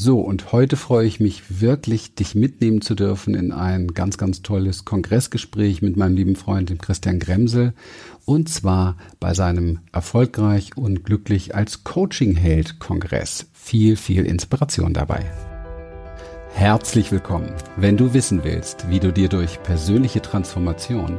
So, und heute freue ich mich wirklich, dich mitnehmen zu dürfen in ein ganz, ganz tolles Kongressgespräch mit meinem lieben Freund, dem Christian Gremsel. Und zwar bei seinem Erfolgreich und glücklich als Coaching-Held Kongress. Viel, viel Inspiration dabei. Herzlich willkommen. Wenn du wissen willst, wie du dir durch persönliche Transformation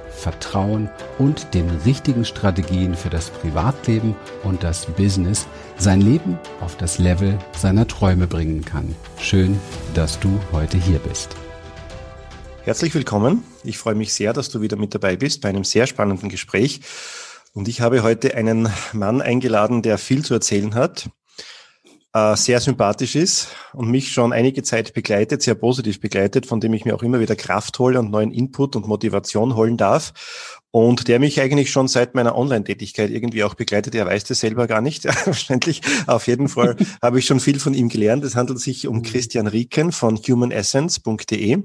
Vertrauen und den richtigen Strategien für das Privatleben und das Business sein Leben auf das Level seiner Träume bringen kann. Schön, dass du heute hier bist. Herzlich willkommen. Ich freue mich sehr, dass du wieder mit dabei bist bei einem sehr spannenden Gespräch. Und ich habe heute einen Mann eingeladen, der viel zu erzählen hat, äh, sehr sympathisch ist und mich schon einige Zeit begleitet, sehr positiv begleitet, von dem ich mir auch immer wieder Kraft hole und neuen Input und Motivation holen darf und der mich eigentlich schon seit meiner Online-Tätigkeit irgendwie auch begleitet. Er weiß das selber gar nicht, wahrscheinlich. Auf jeden Fall habe ich schon viel von ihm gelernt. Es handelt sich um mhm. Christian Rieken von humanessence.de.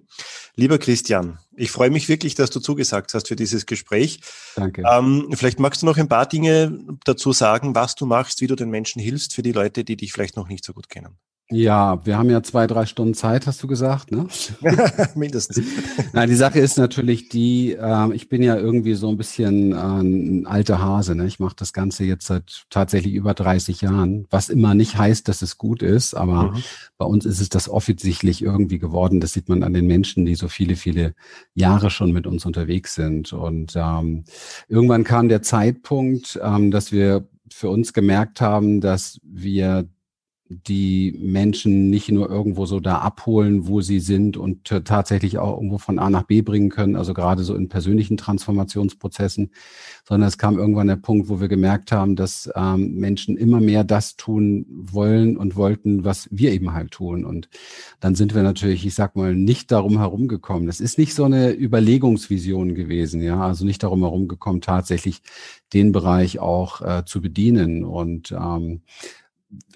Lieber Christian, ich freue mich wirklich, dass du zugesagt hast für dieses Gespräch. Danke. Ähm, vielleicht magst du noch ein paar Dinge dazu sagen, was du machst, wie du den Menschen hilfst, für die Leute, die dich vielleicht noch nicht so gut kennen. Ja, wir haben ja zwei, drei Stunden Zeit, hast du gesagt, ne? Mindestens. Nein, die Sache ist natürlich die, äh, ich bin ja irgendwie so ein bisschen äh, ein alter Hase, ne? Ich mache das Ganze jetzt seit tatsächlich über 30 Jahren, was immer nicht heißt, dass es gut ist, aber mhm. bei uns ist es das offensichtlich irgendwie geworden. Das sieht man an den Menschen, die so viele, viele Jahre schon mit uns unterwegs sind. Und ähm, irgendwann kam der Zeitpunkt, ähm, dass wir für uns gemerkt haben, dass wir die Menschen nicht nur irgendwo so da abholen, wo sie sind und tatsächlich auch irgendwo von A nach B bringen können, also gerade so in persönlichen Transformationsprozessen, sondern es kam irgendwann der Punkt, wo wir gemerkt haben, dass ähm, Menschen immer mehr das tun wollen und wollten, was wir eben halt tun. Und dann sind wir natürlich, ich sag mal, nicht darum herumgekommen. Das ist nicht so eine Überlegungsvision gewesen, ja, also nicht darum herumgekommen, tatsächlich den Bereich auch äh, zu bedienen und ähm,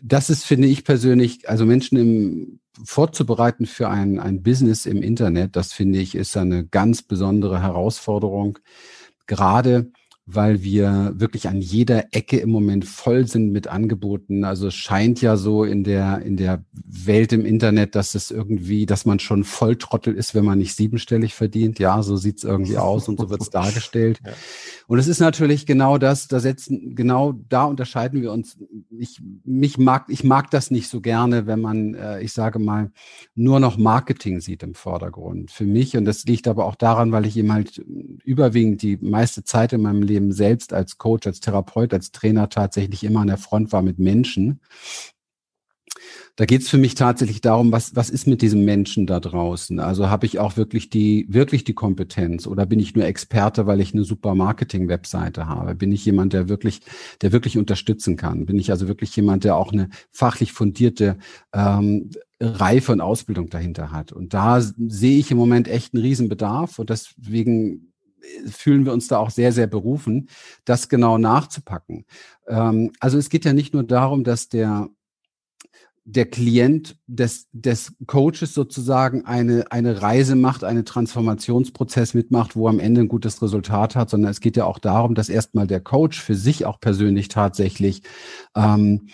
das ist, finde ich persönlich, also Menschen im, vorzubereiten für ein, ein Business im Internet, das finde ich, ist eine ganz besondere Herausforderung. Gerade weil wir wirklich an jeder Ecke im Moment voll sind mit Angeboten. Also es scheint ja so in der, in der Welt im Internet, dass es irgendwie, dass man schon Volltrottel ist, wenn man nicht siebenstellig verdient. Ja, so sieht's irgendwie aus und so wird's dargestellt. Ja. Und es ist natürlich genau das, da setzen, genau da unterscheiden wir uns. Ich, mich mag, ich mag das nicht so gerne, wenn man, äh, ich sage mal, nur noch Marketing sieht im Vordergrund. Für mich, und das liegt aber auch daran, weil ich eben halt überwiegend die meiste Zeit in meinem Leben selbst als Coach, als Therapeut, als Trainer tatsächlich immer an der Front war mit Menschen. Da geht es für mich tatsächlich darum, was, was ist mit diesem Menschen da draußen? Also habe ich auch wirklich die, wirklich die Kompetenz oder bin ich nur Experte, weil ich eine super Marketing-Webseite habe? Bin ich jemand, der wirklich, der wirklich unterstützen kann? Bin ich also wirklich jemand, der auch eine fachlich fundierte ähm, Reife und Ausbildung dahinter hat? Und da sehe ich im Moment echt einen Riesenbedarf und deswegen fühlen wir uns da auch sehr, sehr berufen, das genau nachzupacken. Ähm, also es geht ja nicht nur darum, dass der der Klient des, des Coaches sozusagen eine, eine Reise macht, einen Transformationsprozess mitmacht, wo am Ende ein gutes Resultat hat, sondern es geht ja auch darum, dass erstmal der Coach für sich auch persönlich tatsächlich ähm,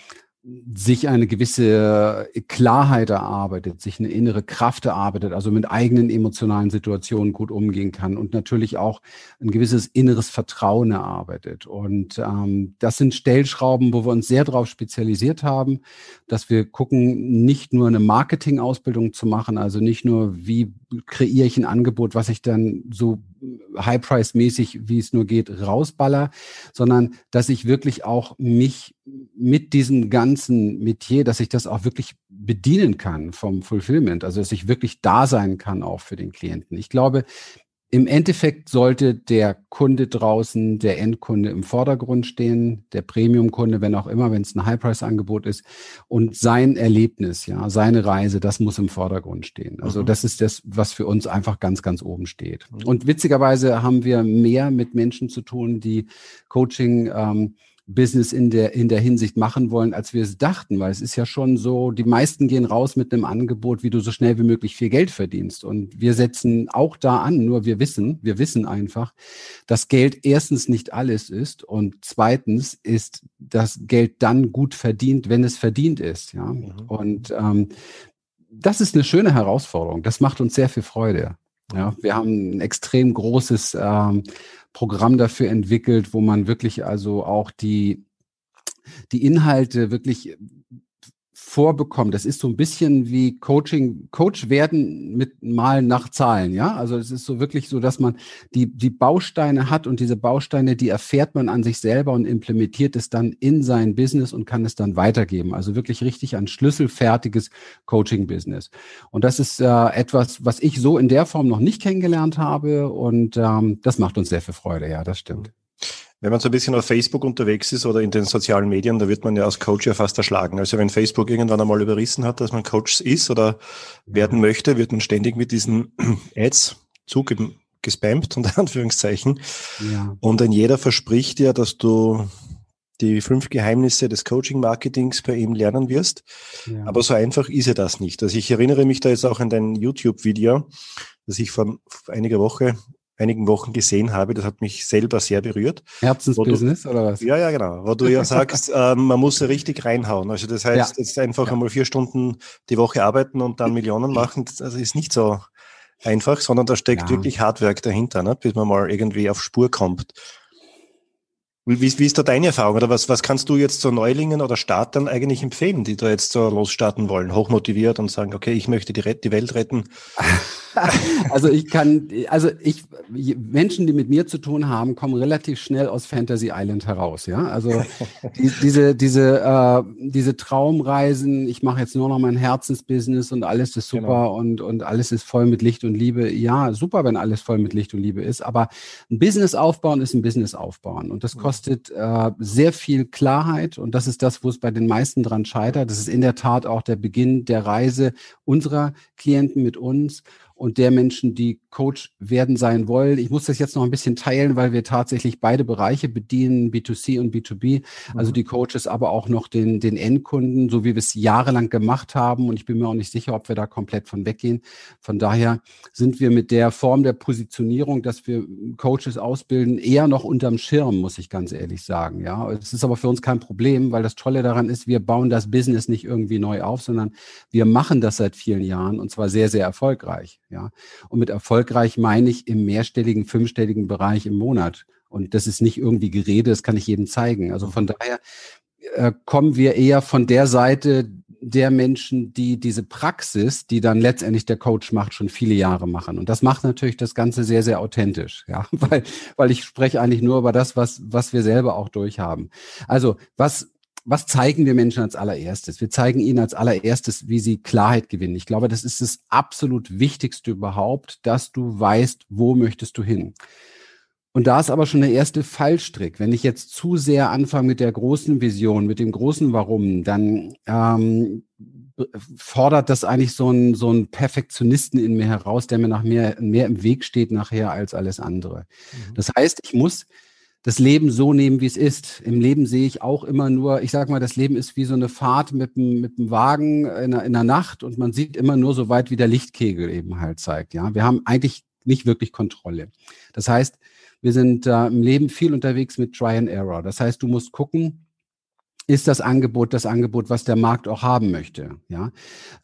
sich eine gewisse Klarheit erarbeitet, sich eine innere Kraft erarbeitet, also mit eigenen emotionalen Situationen gut umgehen kann und natürlich auch ein gewisses inneres Vertrauen erarbeitet. Und ähm, das sind Stellschrauben, wo wir uns sehr darauf spezialisiert haben, dass wir gucken, nicht nur eine Marketingausbildung zu machen, also nicht nur, wie kreiere ich ein Angebot, was ich dann so High-Price-mäßig, wie es nur geht, rausballer, sondern dass ich wirklich auch mich mit diesem ganzen Metier, dass ich das auch wirklich bedienen kann vom Fulfillment, also dass ich wirklich da sein kann auch für den Klienten. Ich glaube, im Endeffekt sollte der Kunde draußen, der Endkunde im Vordergrund stehen, der Premium-Kunde, wenn auch immer, wenn es ein High-Price-Angebot ist. Und sein Erlebnis, ja, seine Reise, das muss im Vordergrund stehen. Also mhm. das ist das, was für uns einfach ganz, ganz oben steht. Mhm. Und witzigerweise haben wir mehr mit Menschen zu tun, die Coaching ähm, Business in der, in der Hinsicht machen wollen, als wir es dachten, weil es ist ja schon so, die meisten gehen raus mit einem Angebot, wie du so schnell wie möglich viel Geld verdienst. Und wir setzen auch da an, nur wir wissen, wir wissen einfach, dass Geld erstens nicht alles ist und zweitens ist das Geld dann gut verdient, wenn es verdient ist. Ja. Mhm. Und ähm, das ist eine schöne Herausforderung. Das macht uns sehr viel Freude. Ja, wir haben ein extrem großes ähm, Programm dafür entwickelt, wo man wirklich also auch die, die Inhalte wirklich vorbekommen. Das ist so ein bisschen wie Coaching, Coach werden mit mal nach Zahlen, ja. Also es ist so wirklich so, dass man die, die Bausteine hat und diese Bausteine, die erfährt man an sich selber und implementiert es dann in sein Business und kann es dann weitergeben. Also wirklich richtig ein schlüsselfertiges Coaching-Business. Und das ist äh, etwas, was ich so in der Form noch nicht kennengelernt habe und ähm, das macht uns sehr viel Freude, ja, das stimmt. Wenn man so ein bisschen auf Facebook unterwegs ist oder in den sozialen Medien, da wird man ja als Coach ja fast erschlagen. Also wenn Facebook irgendwann einmal überrissen hat, dass man Coach ist oder werden möchte, wird man ständig mit diesen Ads zugespammt, unter Anführungszeichen. Ja. Und ein jeder verspricht ja, dass du die fünf Geheimnisse des Coaching-Marketings bei ihm lernen wirst. Ja. Aber so einfach ist ja das nicht. Also ich erinnere mich da jetzt auch an dein YouTube-Video, das ich vor einiger Woche einigen Wochen gesehen habe. Das hat mich selber sehr berührt. Herzensbusiness du, oder was? Ja, ja, genau. Wo du ja sagst, äh, man muss richtig reinhauen. Also das heißt, ja. jetzt einfach ja. einmal vier Stunden die Woche arbeiten und dann Millionen machen, das ist nicht so einfach, sondern da steckt ja. wirklich Hardwerk dahinter, ne? bis man mal irgendwie auf Spur kommt. Wie, wie ist da deine Erfahrung? Oder was, was kannst du jetzt so Neulingen oder Startern eigentlich empfehlen, die da jetzt so losstarten wollen, hochmotiviert und sagen, okay, ich möchte die, die Welt retten? also ich kann, also ich, Menschen, die mit mir zu tun haben, kommen relativ schnell aus Fantasy Island heraus, ja. Also die, diese, diese, äh, diese Traumreisen, ich mache jetzt nur noch mein Herzensbusiness und alles ist super genau. und, und alles ist voll mit Licht und Liebe. Ja, super, wenn alles voll mit Licht und Liebe ist, aber ein Business aufbauen ist ein Business aufbauen und das kostet äh, sehr viel Klarheit und das ist das, wo es bei den meisten dran scheitert. Das ist in der Tat auch der Beginn der Reise unserer Klienten mit uns und der Menschen, die Coach werden sein wollen. Ich muss das jetzt noch ein bisschen teilen, weil wir tatsächlich beide Bereiche bedienen, B2C und B2B, also mhm. die Coaches, aber auch noch den, den Endkunden, so wie wir es jahrelang gemacht haben. Und ich bin mir auch nicht sicher, ob wir da komplett von weggehen. Von daher sind wir mit der Form der Positionierung, dass wir Coaches ausbilden, eher noch unterm Schirm, muss ich ganz ehrlich sagen. Ja, es ist aber für uns kein Problem, weil das Tolle daran ist, wir bauen das Business nicht irgendwie neu auf, sondern wir machen das seit vielen Jahren und zwar sehr, sehr erfolgreich. Ja, und mit erfolgreich meine ich im mehrstelligen, fünfstelligen Bereich im Monat. Und das ist nicht irgendwie Gerede, das kann ich jedem zeigen. Also von daher äh, kommen wir eher von der Seite der Menschen, die diese Praxis, die dann letztendlich der Coach macht, schon viele Jahre machen. Und das macht natürlich das Ganze sehr, sehr authentisch, ja, weil, weil ich spreche eigentlich nur über das, was, was wir selber auch durchhaben. Also, was, was zeigen wir Menschen als allererstes? Wir zeigen ihnen als allererstes, wie sie Klarheit gewinnen. Ich glaube, das ist das absolut Wichtigste überhaupt, dass du weißt, wo möchtest du hin. Und da ist aber schon der erste Fallstrick. Wenn ich jetzt zu sehr anfange mit der großen Vision, mit dem großen Warum, dann ähm, fordert das eigentlich so einen so einen Perfektionisten in mir heraus, der mir nach mehr, mehr im Weg steht nachher als alles andere. Mhm. Das heißt, ich muss das Leben so nehmen, wie es ist. Im Leben sehe ich auch immer nur, ich sage mal, das Leben ist wie so eine Fahrt mit einem mit dem Wagen in der, in der Nacht und man sieht immer nur so weit, wie der Lichtkegel eben halt zeigt. Ja, wir haben eigentlich nicht wirklich Kontrolle. Das heißt, wir sind äh, im Leben viel unterwegs mit Try and Error. Das heißt, du musst gucken, ist das Angebot das Angebot, was der Markt auch haben möchte? Ja,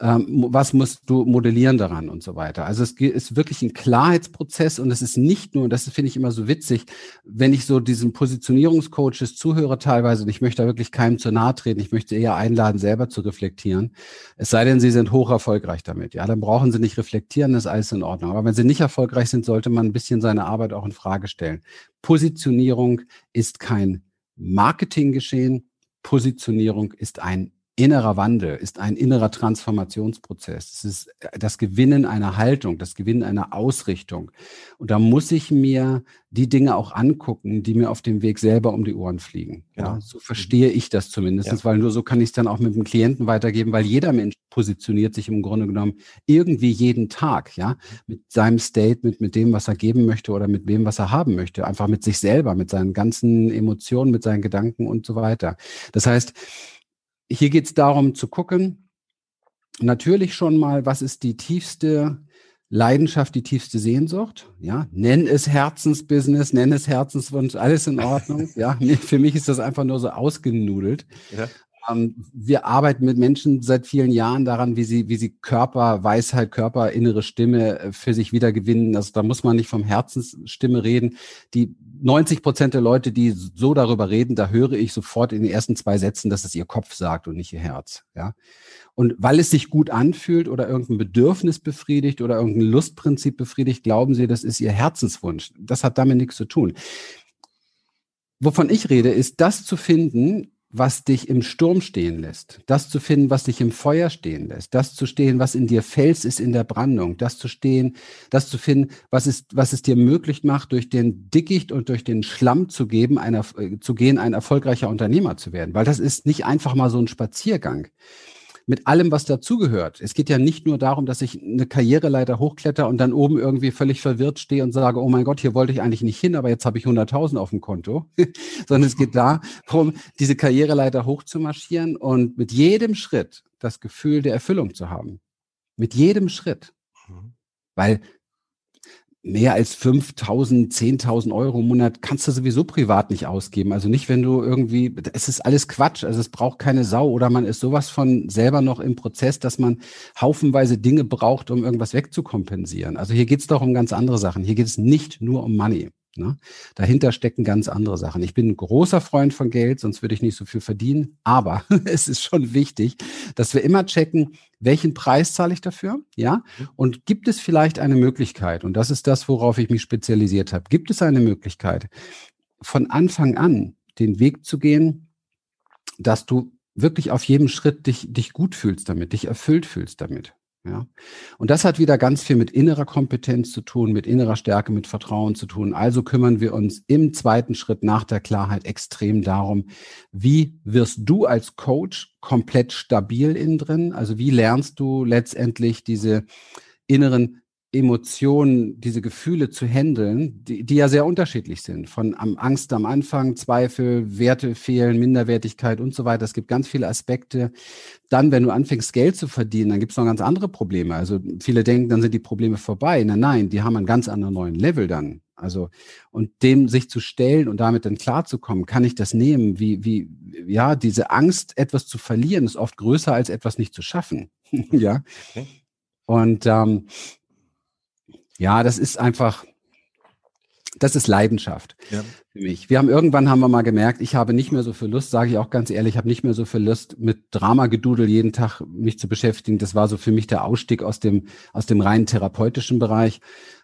ähm, was musst du modellieren daran und so weiter? Also es ist wirklich ein Klarheitsprozess und es ist nicht nur, das finde ich immer so witzig, wenn ich so diesen Positionierungscoaches zuhöre teilweise und ich möchte da wirklich keinem zu nahe treten, ich möchte eher einladen, selber zu reflektieren. Es sei denn, sie sind hoch erfolgreich damit. Ja, dann brauchen sie nicht reflektieren, das ist alles in Ordnung. Aber wenn sie nicht erfolgreich sind, sollte man ein bisschen seine Arbeit auch in Frage stellen. Positionierung ist kein Marketinggeschehen, Positionierung ist ein Innerer Wandel ist ein innerer Transformationsprozess. Es ist das Gewinnen einer Haltung, das Gewinnen einer Ausrichtung. Und da muss ich mir die Dinge auch angucken, die mir auf dem Weg selber um die Ohren fliegen. Genau. Ja, so verstehe ich das zumindest, ja. weil nur so kann ich es dann auch mit dem Klienten weitergeben, weil jeder Mensch positioniert sich im Grunde genommen irgendwie jeden Tag, ja, mit seinem Statement, mit dem, was er geben möchte oder mit dem, was er haben möchte, einfach mit sich selber, mit seinen ganzen Emotionen, mit seinen Gedanken und so weiter. Das heißt, hier geht es darum zu gucken, natürlich schon mal, was ist die tiefste Leidenschaft, die tiefste Sehnsucht, ja, nenn es Herzensbusiness, nenn es Herzenswunsch, alles in Ordnung, ja, für mich ist das einfach nur so ausgenudelt. Ja. Ähm, wir arbeiten mit Menschen seit vielen Jahren daran, wie sie, wie sie Körper, Weisheit, Körper, innere Stimme äh, für sich wiedergewinnen. Also da muss man nicht vom Herzensstimme reden. Die 90 Prozent der Leute, die so darüber reden, da höre ich sofort in den ersten zwei Sätzen, dass es ihr Kopf sagt und nicht ihr Herz. Ja. Und weil es sich gut anfühlt oder irgendein Bedürfnis befriedigt oder irgendein Lustprinzip befriedigt, glauben sie, das ist ihr Herzenswunsch. Das hat damit nichts zu tun. Wovon ich rede, ist das zu finden, was dich im Sturm stehen lässt, das zu finden, was dich im Feuer stehen lässt, das zu stehen, was in dir Fels ist in der Brandung, das zu stehen, das zu finden, was ist, was es dir möglich macht, durch den Dickicht und durch den Schlamm zu geben, einer, äh, zu gehen, ein erfolgreicher Unternehmer zu werden, weil das ist nicht einfach mal so ein Spaziergang mit allem, was dazugehört. Es geht ja nicht nur darum, dass ich eine Karriereleiter hochkletter und dann oben irgendwie völlig verwirrt stehe und sage, oh mein Gott, hier wollte ich eigentlich nicht hin, aber jetzt habe ich 100.000 auf dem Konto, sondern es geht darum, diese Karriereleiter hochzumarschieren und mit jedem Schritt das Gefühl der Erfüllung zu haben. Mit jedem Schritt. Mhm. Weil mehr als 5.000, 10.000 Euro im Monat kannst du sowieso privat nicht ausgeben. Also nicht, wenn du irgendwie, es ist alles Quatsch. Also es braucht keine Sau oder man ist sowas von selber noch im Prozess, dass man haufenweise Dinge braucht, um irgendwas wegzukompensieren. Also hier geht es doch um ganz andere Sachen. Hier geht es nicht nur um Money. Ne? Dahinter stecken ganz andere Sachen. Ich bin ein großer Freund von Geld, sonst würde ich nicht so viel verdienen. Aber es ist schon wichtig, dass wir immer checken, welchen Preis zahle ich dafür? Ja. Mhm. Und gibt es vielleicht eine Möglichkeit? Und das ist das, worauf ich mich spezialisiert habe. Gibt es eine Möglichkeit, von Anfang an den Weg zu gehen, dass du wirklich auf jedem Schritt dich, dich gut fühlst damit, dich erfüllt fühlst damit? Ja. Und das hat wieder ganz viel mit innerer Kompetenz zu tun, mit innerer Stärke, mit Vertrauen zu tun. Also kümmern wir uns im zweiten Schritt nach der Klarheit extrem darum, wie wirst du als Coach komplett stabil innen drin? Also wie lernst du letztendlich diese inneren Emotionen, diese Gefühle zu handeln, die, die ja sehr unterschiedlich sind. Von am Angst am Anfang, Zweifel, Werte fehlen, Minderwertigkeit und so weiter. Es gibt ganz viele Aspekte. Dann, wenn du anfängst, Geld zu verdienen, dann gibt es noch ganz andere Probleme. Also viele denken, dann sind die Probleme vorbei. Nein, nein, die haben einen ganz anderen neuen Level dann. Also, und dem sich zu stellen und damit dann klarzukommen, kann ich das nehmen? Wie, wie, ja, diese Angst, etwas zu verlieren, ist oft größer als etwas nicht zu schaffen. ja. Okay. Und ähm, ja, das ist einfach, das ist Leidenschaft ja. für mich. Wir haben irgendwann haben wir mal gemerkt, ich habe nicht mehr so viel Lust, sage ich auch ganz ehrlich, ich habe nicht mehr so viel Lust mit Dramagedudel jeden Tag mich zu beschäftigen. Das war so für mich der Ausstieg aus dem aus dem rein therapeutischen Bereich.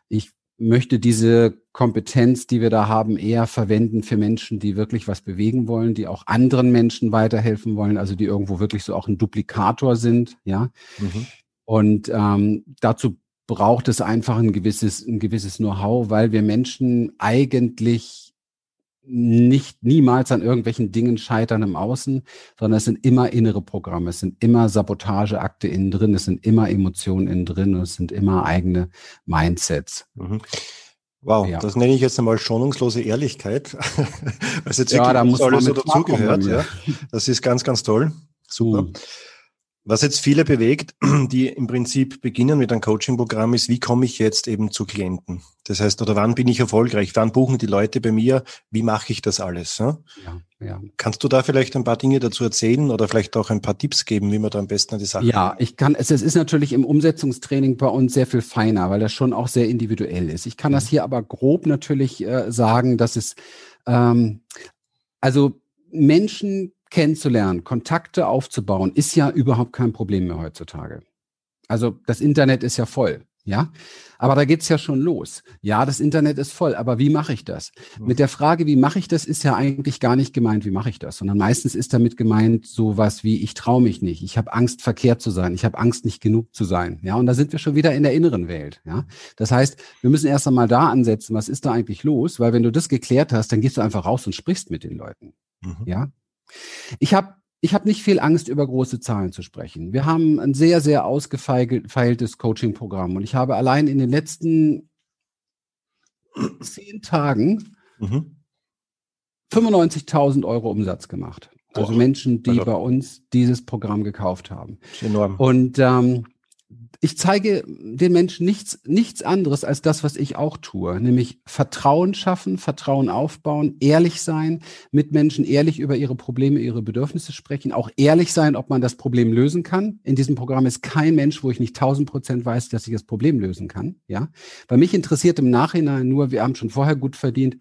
Ich möchte diese Kompetenz, die wir da haben, eher verwenden für Menschen, die wirklich was bewegen wollen, die auch anderen Menschen weiterhelfen wollen, also die irgendwo wirklich so auch ein Duplikator sind, ja. Mhm. Und ähm, dazu braucht es einfach ein gewisses, ein gewisses Know-how, weil wir Menschen eigentlich nicht niemals an irgendwelchen Dingen scheitern im Außen, sondern es sind immer innere Programme, es sind immer Sabotageakte innen drin, es sind immer Emotionen innen drin und es sind immer eigene Mindsets. Mhm. Wow, ja. das nenne ich jetzt einmal schonungslose Ehrlichkeit, was jetzt ja, da muss alles so dazugehört. Ja. Das ist ganz, ganz toll. Super. Mhm. Was jetzt viele bewegt, die im Prinzip beginnen mit einem Coaching-Programm, ist, wie komme ich jetzt eben zu Klienten? Das heißt, oder wann bin ich erfolgreich? Wann buchen die Leute bei mir? Wie mache ich das alles? Ja? Ja, ja. Kannst du da vielleicht ein paar Dinge dazu erzählen oder vielleicht auch ein paar Tipps geben, wie man da am besten an die Sache Ja, ich kann, es, es ist natürlich im Umsetzungstraining bei uns sehr viel feiner, weil das schon auch sehr individuell ist. Ich kann das hier aber grob natürlich äh, sagen, dass es, ähm, also Menschen kennenzulernen, Kontakte aufzubauen, ist ja überhaupt kein Problem mehr heutzutage. Also das Internet ist ja voll. Ja, aber da geht's ja schon los. Ja, das Internet ist voll, aber wie mache ich das? Mhm. Mit der Frage, wie mache ich das, ist ja eigentlich gar nicht gemeint, wie mache ich das, sondern meistens ist damit gemeint sowas wie, ich traue mich nicht, ich habe Angst, verkehrt zu sein, ich habe Angst, nicht genug zu sein. Ja, und da sind wir schon wieder in der inneren Welt. Ja, das heißt, wir müssen erst einmal da ansetzen, was ist da eigentlich los, weil wenn du das geklärt hast, dann gehst du einfach raus und sprichst mit den Leuten. Mhm. Ja, ich habe ich habe nicht viel Angst, über große Zahlen zu sprechen. Wir haben ein sehr, sehr ausgefeiltes Coaching-Programm und ich habe allein in den letzten zehn Tagen mhm. 95.000 Euro Umsatz gemacht. Also. Menschen, die also. bei uns dieses Programm gekauft haben. Enorm. Und ähm, ich zeige den Menschen nichts, nichts anderes als das, was ich auch tue, nämlich Vertrauen schaffen, Vertrauen aufbauen, ehrlich sein, mit Menschen ehrlich über ihre Probleme, ihre Bedürfnisse sprechen, auch ehrlich sein, ob man das Problem lösen kann. In diesem Programm ist kein Mensch, wo ich nicht tausend Prozent weiß, dass ich das Problem lösen kann. Ja, weil mich interessiert im Nachhinein nur, wir haben schon vorher gut verdient,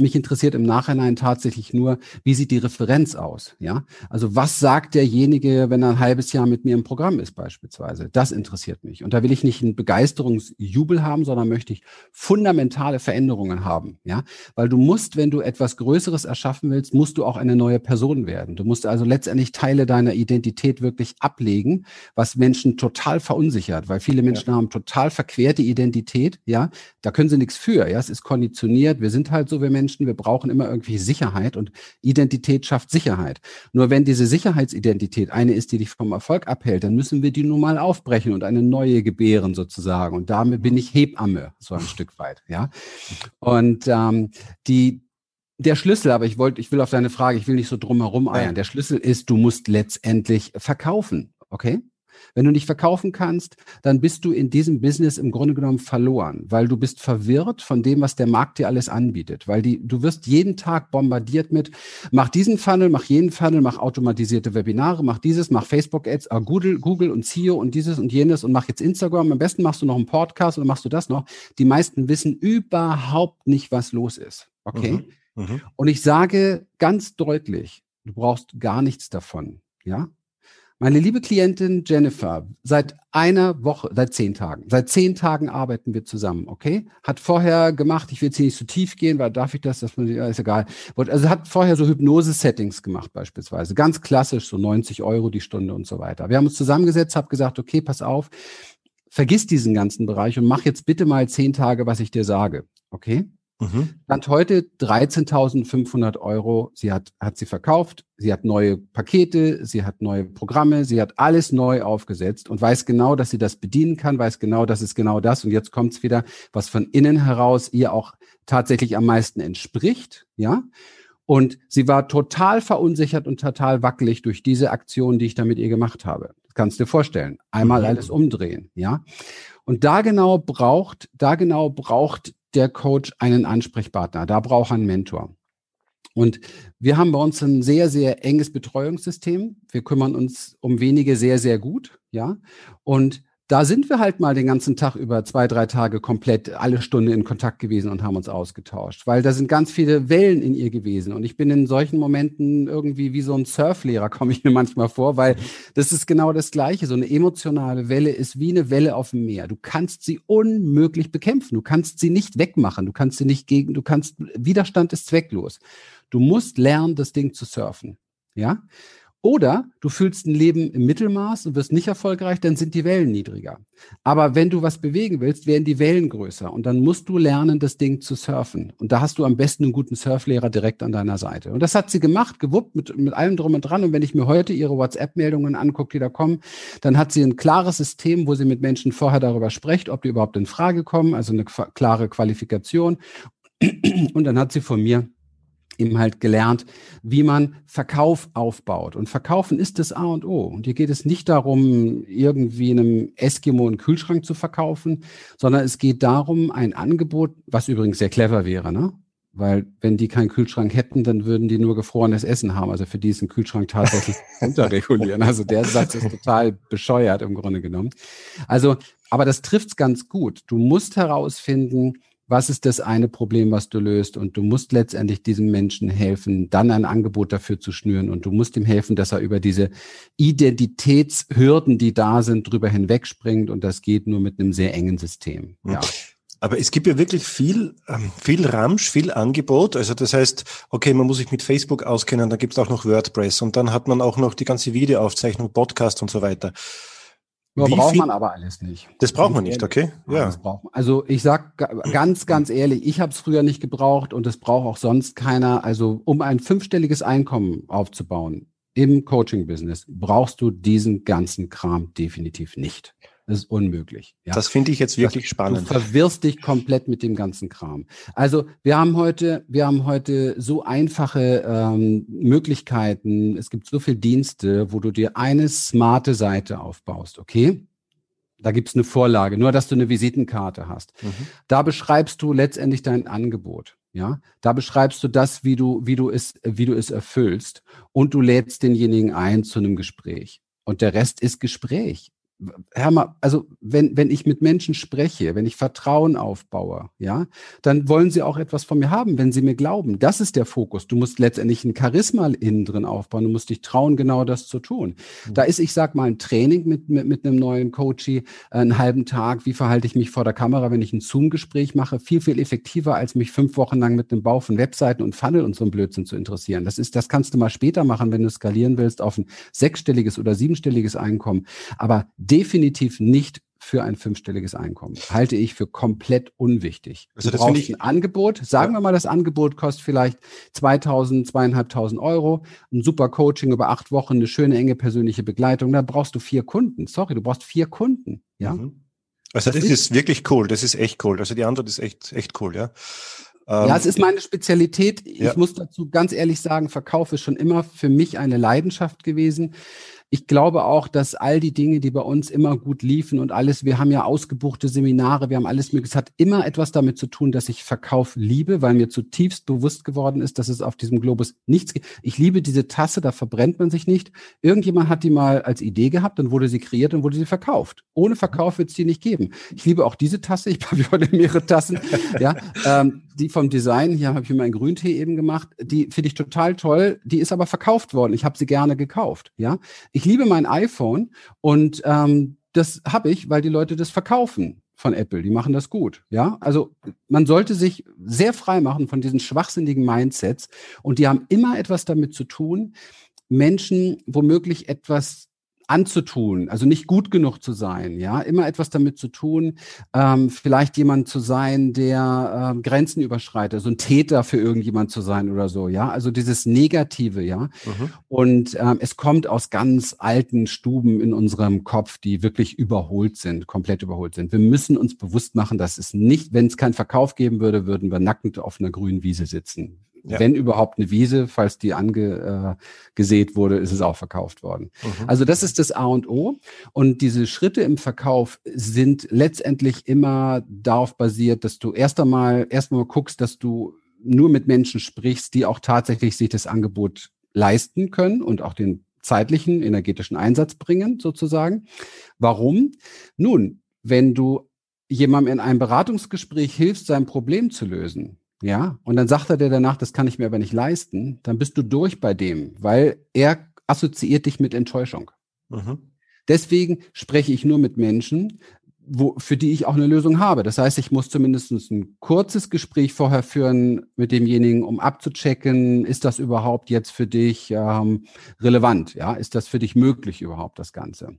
mich interessiert im Nachhinein tatsächlich nur, wie sieht die Referenz aus? Ja, also was sagt derjenige, wenn er ein halbes Jahr mit mir im Programm ist, beispielsweise? Das interessiert mich. Und da will ich nicht einen Begeisterungsjubel haben, sondern möchte ich fundamentale Veränderungen haben. Ja, weil du musst, wenn du etwas Größeres erschaffen willst, musst du auch eine neue Person werden. Du musst also letztendlich Teile deiner Identität wirklich ablegen, was Menschen total verunsichert, weil viele Menschen ja. haben total verquerte Identität. Ja, da können sie nichts für. Ja, es ist konditioniert. Wir sind halt so, wir Menschen Menschen, wir brauchen immer irgendwie Sicherheit und Identität schafft Sicherheit. Nur wenn diese Sicherheitsidentität eine ist, die dich vom Erfolg abhält, dann müssen wir die nun mal aufbrechen und eine neue gebären sozusagen. Und damit bin ich Hebamme, so ein Stück weit, ja. Und ähm, die, der Schlüssel, aber ich wollte, ich will auf deine Frage, ich will nicht so drumherum eiern. Der Schlüssel ist, du musst letztendlich verkaufen. Okay? Wenn du nicht verkaufen kannst, dann bist du in diesem Business im Grunde genommen verloren, weil du bist verwirrt von dem, was der Markt dir alles anbietet, weil die, du wirst jeden Tag bombardiert mit, mach diesen Funnel, mach jeden Funnel, mach automatisierte Webinare, mach dieses, mach Facebook-Ads, ah, Google, Google und CEO und dieses und jenes und mach jetzt Instagram. Am besten machst du noch einen Podcast oder machst du das noch. Die meisten wissen überhaupt nicht, was los ist. Okay? Mhm. Mhm. Und ich sage ganz deutlich, du brauchst gar nichts davon. Ja? Meine liebe Klientin Jennifer, seit einer Woche, seit zehn Tagen, seit zehn Tagen arbeiten wir zusammen, okay? Hat vorher gemacht, ich will jetzt hier nicht zu tief gehen, weil darf ich das, dass man, ja, ist egal. Also hat vorher so Hypnose-Settings gemacht beispielsweise, ganz klassisch, so 90 Euro die Stunde und so weiter. Wir haben uns zusammengesetzt, habe gesagt, okay, pass auf, vergiss diesen ganzen Bereich und mach jetzt bitte mal zehn Tage, was ich dir sage, okay? Mhm. Stand heute 13.500 Euro. Sie hat, hat sie verkauft. Sie hat neue Pakete. Sie hat neue Programme. Sie hat alles neu aufgesetzt und weiß genau, dass sie das bedienen kann, weiß genau, dass es genau das. Und jetzt kommt es wieder, was von innen heraus ihr auch tatsächlich am meisten entspricht. Ja. Und sie war total verunsichert und total wackelig durch diese Aktion, die ich da mit ihr gemacht habe. Das kannst du dir vorstellen. Einmal mhm. alles umdrehen. Ja. Und da genau braucht, da genau braucht der Coach einen Ansprechpartner. Da braucht er einen Mentor. Und wir haben bei uns ein sehr, sehr enges Betreuungssystem. Wir kümmern uns um wenige sehr, sehr gut, ja. Und da sind wir halt mal den ganzen Tag über zwei, drei Tage komplett alle Stunde in Kontakt gewesen und haben uns ausgetauscht, weil da sind ganz viele Wellen in ihr gewesen. Und ich bin in solchen Momenten irgendwie wie so ein Surflehrer, komme ich mir manchmal vor, weil das ist genau das Gleiche. So eine emotionale Welle ist wie eine Welle auf dem Meer. Du kannst sie unmöglich bekämpfen. Du kannst sie nicht wegmachen. Du kannst sie nicht gegen, du kannst, Widerstand ist zwecklos. Du musst lernen, das Ding zu surfen. Ja? Oder du fühlst ein Leben im Mittelmaß und wirst nicht erfolgreich, dann sind die Wellen niedriger. Aber wenn du was bewegen willst, werden die Wellen größer und dann musst du lernen, das Ding zu surfen. Und da hast du am besten einen guten Surflehrer direkt an deiner Seite. Und das hat sie gemacht, gewuppt mit, mit allem drum und dran. Und wenn ich mir heute ihre WhatsApp-Meldungen angucke, die da kommen, dann hat sie ein klares System, wo sie mit Menschen vorher darüber spricht, ob die überhaupt in Frage kommen, also eine klare Qualifikation. Und dann hat sie von mir eben halt gelernt, wie man Verkauf aufbaut. Und Verkaufen ist das A und O. Und hier geht es nicht darum, irgendwie einem Eskimo einen Kühlschrank zu verkaufen, sondern es geht darum, ein Angebot, was übrigens sehr clever wäre, ne? Weil wenn die keinen Kühlschrank hätten, dann würden die nur gefrorenes Essen haben. Also für die ist ein Kühlschrank tatsächlich unterregulieren. Also der Satz ist total bescheuert im Grunde genommen. Also, aber das trifft's ganz gut. Du musst herausfinden, was ist das eine Problem, was du löst und du musst letztendlich diesem Menschen helfen, dann ein Angebot dafür zu schnüren und du musst ihm helfen, dass er über diese Identitätshürden, die da sind, drüber hinwegspringt und das geht nur mit einem sehr engen System. Ja. Aber es gibt ja wirklich viel, ähm, viel Ramsch, viel Angebot. Also das heißt, okay, man muss sich mit Facebook auskennen, da gibt es auch noch WordPress und dann hat man auch noch die ganze Videoaufzeichnung, Podcast und so weiter. Wie braucht viel? man aber alles nicht. Das braucht man nicht, okay? Ja. ja. Also ich sag ganz, ganz ehrlich, ich habe es früher nicht gebraucht und es braucht auch sonst keiner. Also um ein fünfstelliges Einkommen aufzubauen im Coaching-Business, brauchst du diesen ganzen Kram definitiv nicht. Das ist unmöglich. Ja. Das finde ich jetzt wirklich das, spannend. Du verwirrst dich komplett mit dem ganzen Kram. Also wir haben heute, wir haben heute so einfache ähm, Möglichkeiten. Es gibt so viele Dienste, wo du dir eine smarte Seite aufbaust. Okay? Da gibt's eine Vorlage, nur dass du eine Visitenkarte hast. Mhm. Da beschreibst du letztendlich dein Angebot. Ja, da beschreibst du das, wie du, wie du es, wie du es erfüllst und du lädst denjenigen ein zu einem Gespräch. Und der Rest ist Gespräch. Hör mal, also wenn, wenn ich mit Menschen spreche, wenn ich Vertrauen aufbaue, ja, dann wollen sie auch etwas von mir haben, wenn sie mir glauben. Das ist der Fokus. Du musst letztendlich ein Charisma innen drin aufbauen. Du musst dich trauen, genau das zu tun. Mhm. Da ist, ich sag mal, ein Training mit, mit, mit einem neuen Coachie, äh, einen halben Tag. Wie verhalte ich mich vor der Kamera, wenn ich ein Zoom-Gespräch mache? Viel, viel effektiver, als mich fünf Wochen lang mit dem Bau von Webseiten und Funnel und so einem Blödsinn zu interessieren. Das ist, das kannst du mal später machen, wenn du skalieren willst auf ein sechsstelliges oder siebenstelliges Einkommen. Aber definitiv nicht für ein fünfstelliges Einkommen. Halte ich für komplett unwichtig. Also du brauchst ich, ein Angebot. Sagen ja. wir mal, das Angebot kostet vielleicht 2000, zweieinhalbtausend Euro. Ein super Coaching über acht Wochen, eine schöne, enge persönliche Begleitung. Da brauchst du vier Kunden. Sorry, du brauchst vier Kunden. Ja. Mhm. Also das, das ist, ist wirklich cool. Das ist echt cool. Also die Antwort ist echt, echt cool, ja. Ja, es ist meine Spezialität. Ich ja. muss dazu ganz ehrlich sagen, Verkauf ist schon immer für mich eine Leidenschaft gewesen. Ich glaube auch, dass all die Dinge, die bei uns immer gut liefen und alles, wir haben ja ausgebuchte Seminare, wir haben alles mögliche, es hat immer etwas damit zu tun, dass ich Verkauf liebe, weil mir zutiefst bewusst geworden ist, dass es auf diesem Globus nichts gibt. Ich liebe diese Tasse, da verbrennt man sich nicht. Irgendjemand hat die mal als Idee gehabt, dann wurde sie kreiert und wurde sie verkauft. Ohne Verkauf wird es die nicht geben. Ich liebe auch diese Tasse, ich habe heute mehrere Tassen, ja, ähm, die vom Design, hier habe ich mir einen Grüntee eben gemacht, die finde ich total toll, die ist aber verkauft worden. Ich habe sie gerne gekauft, ja. Ich liebe mein iPhone und ähm, das habe ich, weil die Leute das verkaufen von Apple. Die machen das gut. Ja, also man sollte sich sehr frei machen von diesen schwachsinnigen Mindsets und die haben immer etwas damit zu tun, Menschen womöglich etwas anzutun, also nicht gut genug zu sein, ja, immer etwas damit zu tun, ähm, vielleicht jemand zu sein, der äh, Grenzen überschreitet, so ein Täter für irgendjemand zu sein oder so, ja, also dieses Negative, ja. Mhm. Und ähm, es kommt aus ganz alten Stuben in unserem Kopf, die wirklich überholt sind, komplett überholt sind. Wir müssen uns bewusst machen, dass es nicht, wenn es keinen Verkauf geben würde, würden wir nackend auf einer grünen Wiese sitzen. Ja. Wenn überhaupt eine Wiese, falls die angesät äh, wurde, ist es auch verkauft worden. Mhm. Also das ist das A und O. Und diese Schritte im Verkauf sind letztendlich immer darauf basiert, dass du erst einmal erstmal guckst, dass du nur mit Menschen sprichst, die auch tatsächlich sich das Angebot leisten können und auch den zeitlichen, energetischen Einsatz bringen, sozusagen. Warum? Nun, wenn du jemandem in einem Beratungsgespräch hilfst, sein Problem zu lösen, ja, und dann sagt er dir danach, das kann ich mir aber nicht leisten, dann bist du durch bei dem, weil er assoziiert dich mit Enttäuschung. Mhm. Deswegen spreche ich nur mit Menschen, wo, für die ich auch eine Lösung habe. Das heißt, ich muss zumindest ein kurzes Gespräch vorher führen mit demjenigen, um abzuchecken, ist das überhaupt jetzt für dich ähm, relevant? Ja, ist das für dich möglich überhaupt, das Ganze?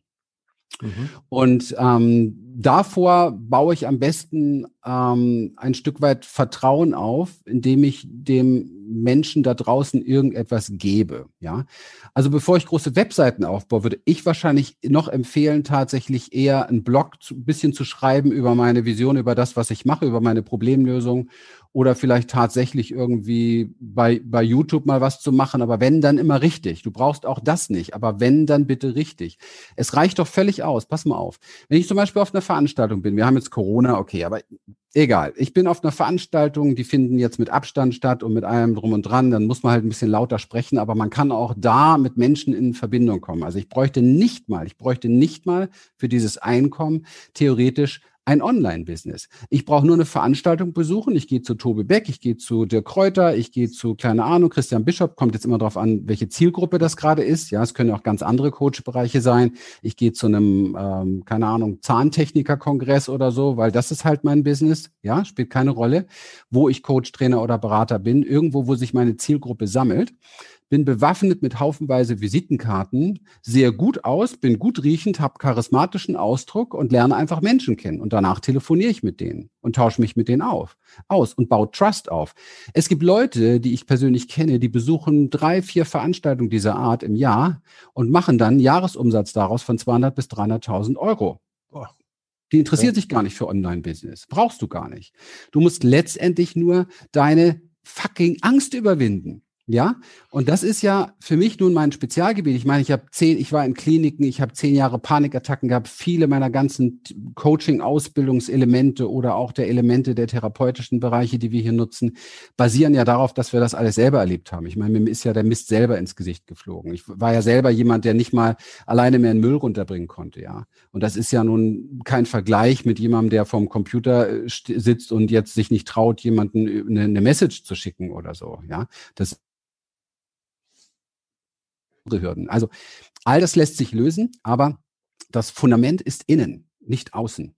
Mhm. Und ähm, davor baue ich am besten ähm, ein Stück weit Vertrauen auf, indem ich dem Menschen da draußen irgendetwas gebe. Ja, also bevor ich große Webseiten aufbaue, würde ich wahrscheinlich noch empfehlen, tatsächlich eher einen Blog zu, ein bisschen zu schreiben über meine Vision, über das, was ich mache, über meine Problemlösung oder vielleicht tatsächlich irgendwie bei, bei YouTube mal was zu machen, aber wenn, dann immer richtig. Du brauchst auch das nicht, aber wenn, dann bitte richtig. Es reicht doch völlig aus. Pass mal auf. Wenn ich zum Beispiel auf einer Veranstaltung bin, wir haben jetzt Corona, okay, aber egal. Ich bin auf einer Veranstaltung, die finden jetzt mit Abstand statt und mit allem drum und dran, dann muss man halt ein bisschen lauter sprechen, aber man kann auch da mit Menschen in Verbindung kommen. Also ich bräuchte nicht mal, ich bräuchte nicht mal für dieses Einkommen theoretisch ein Online-Business. Ich brauche nur eine Veranstaltung besuchen. Ich gehe zu Tobi Beck, ich gehe zu Dirk Kräuter, ich gehe zu, keine Ahnung, Christian Bischof, kommt jetzt immer darauf an, welche Zielgruppe das gerade ist. Ja, es können auch ganz andere Coach-Bereiche sein. Ich gehe zu einem, ähm, keine Ahnung, Zahntechniker-Kongress oder so, weil das ist halt mein Business. Ja, spielt keine Rolle, wo ich Coach, Trainer oder Berater bin. Irgendwo, wo sich meine Zielgruppe sammelt bin bewaffnet mit haufenweise Visitenkarten, sehe gut aus, bin gut riechend, habe charismatischen Ausdruck und lerne einfach Menschen kennen. Und danach telefoniere ich mit denen und tausche mich mit denen auf, aus und baue Trust auf. Es gibt Leute, die ich persönlich kenne, die besuchen drei, vier Veranstaltungen dieser Art im Jahr und machen dann Jahresumsatz daraus von 200 bis 300.000 Euro. Die interessiert sich gar nicht für Online-Business. Brauchst du gar nicht. Du musst letztendlich nur deine fucking Angst überwinden. Ja, und das ist ja für mich nun mein Spezialgebiet. Ich meine, ich habe zehn, ich war in Kliniken, ich habe zehn Jahre Panikattacken gehabt. Viele meiner ganzen Coaching-Ausbildungselemente oder auch der Elemente der therapeutischen Bereiche, die wir hier nutzen, basieren ja darauf, dass wir das alles selber erlebt haben. Ich meine, mir ist ja der Mist selber ins Gesicht geflogen. Ich war ja selber jemand, der nicht mal alleine mehr einen Müll runterbringen konnte, ja. Und das ist ja nun kein Vergleich mit jemandem, der vom Computer äh, sitzt und jetzt sich nicht traut, jemanden eine, eine Message zu schicken oder so, ja. Das Hürden. Also all das lässt sich lösen, aber das Fundament ist innen, nicht außen.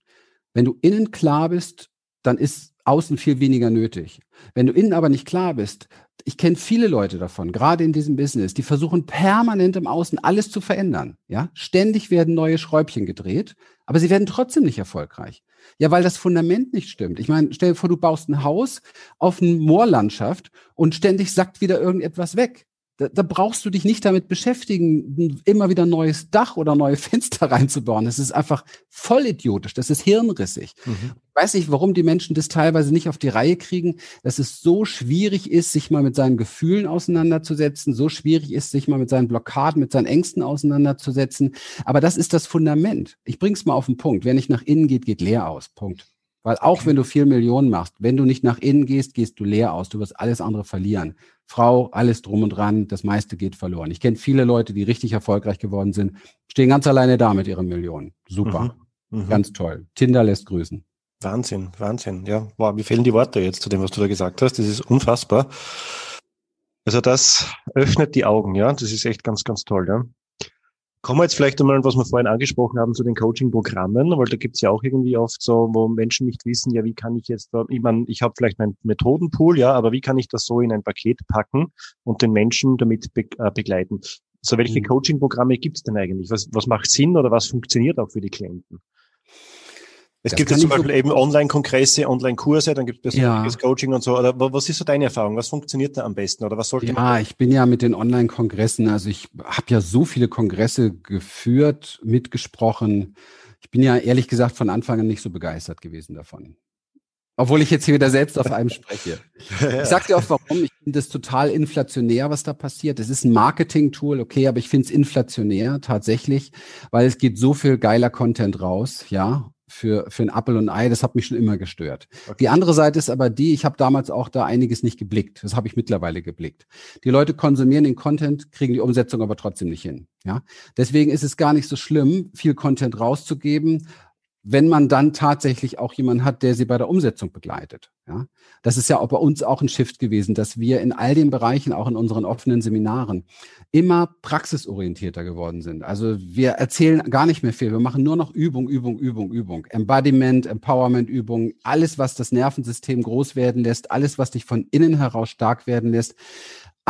Wenn du innen klar bist, dann ist außen viel weniger nötig. Wenn du innen aber nicht klar bist, ich kenne viele Leute davon, gerade in diesem Business, die versuchen permanent im Außen alles zu verändern. Ja, ständig werden neue Schräubchen gedreht, aber sie werden trotzdem nicht erfolgreich. Ja, weil das Fundament nicht stimmt. Ich meine, stell dir vor, du baust ein Haus auf eine Moorlandschaft und ständig sackt wieder irgendetwas weg. Da, da brauchst du dich nicht damit beschäftigen, immer wieder ein neues Dach oder neue Fenster reinzubauen. Das ist einfach voll idiotisch. Das ist hirnrissig. Mhm. Ich weiß nicht, warum die Menschen das teilweise nicht auf die Reihe kriegen, dass es so schwierig ist, sich mal mit seinen Gefühlen auseinanderzusetzen, so schwierig ist, sich mal mit seinen Blockaden, mit seinen Ängsten auseinanderzusetzen. Aber das ist das Fundament. Ich bring's mal auf den Punkt. Wer nicht nach innen geht, geht leer aus. Punkt. Weil auch okay. wenn du vier Millionen machst, wenn du nicht nach innen gehst, gehst du leer aus. Du wirst alles andere verlieren. Frau, alles drum und dran, das meiste geht verloren. Ich kenne viele Leute, die richtig erfolgreich geworden sind, stehen ganz alleine da mit ihren Millionen. Super. Mhm. Mhm. Ganz toll. Tinder lässt grüßen. Wahnsinn, Wahnsinn. Ja, wow, mir fehlen die Worte jetzt zu dem, was du da gesagt hast. Das ist unfassbar. Also das öffnet die Augen, ja. Das ist echt ganz, ganz toll, ja. Kommen wir jetzt vielleicht einmal, was wir vorhin angesprochen haben, zu den Coaching-Programmen, weil da gibt's ja auch irgendwie oft so, wo Menschen nicht wissen, ja, wie kann ich jetzt ich meine, ich habe vielleicht meinen Methodenpool, ja, aber wie kann ich das so in ein Paket packen und den Menschen damit be äh, begleiten? So, welche mhm. Coaching-Programme gibt's denn eigentlich? Was, was macht Sinn oder was funktioniert auch für die Klienten? Es das gibt ja zum Beispiel so eben Online-Kongresse, Online-Kurse, dann gibt es persönliches ja. Coaching und so. Oder was ist so deine Erfahrung? Was funktioniert da am besten oder was sollte ja, man? Ja, ich bin ja mit den Online-Kongressen, also ich habe ja so viele Kongresse geführt, mitgesprochen. Ich bin ja ehrlich gesagt von Anfang an nicht so begeistert gewesen davon. Obwohl ich jetzt hier wieder selbst auf einem spreche. Ich sag dir auch warum. Ich finde das total inflationär, was da passiert. Es ist ein Marketing-Tool, okay, aber ich finde es inflationär tatsächlich, weil es geht so viel geiler Content raus, ja für, für ein Apple und Ei, das hat mich schon immer gestört. Okay. Die andere Seite ist aber die, ich habe damals auch da einiges nicht geblickt. Das habe ich mittlerweile geblickt. Die Leute konsumieren den Content, kriegen die Umsetzung aber trotzdem nicht hin. Ja, deswegen ist es gar nicht so schlimm, viel Content rauszugeben, wenn man dann tatsächlich auch jemanden hat, der sie bei der Umsetzung begleitet. Ja, das ist ja auch bei uns auch ein Shift gewesen, dass wir in all den Bereichen, auch in unseren offenen Seminaren, immer praxisorientierter geworden sind. Also wir erzählen gar nicht mehr viel. Wir machen nur noch Übung, Übung, Übung, Übung. Embodiment, Empowerment Übung, alles, was das Nervensystem groß werden lässt, alles, was dich von innen heraus stark werden lässt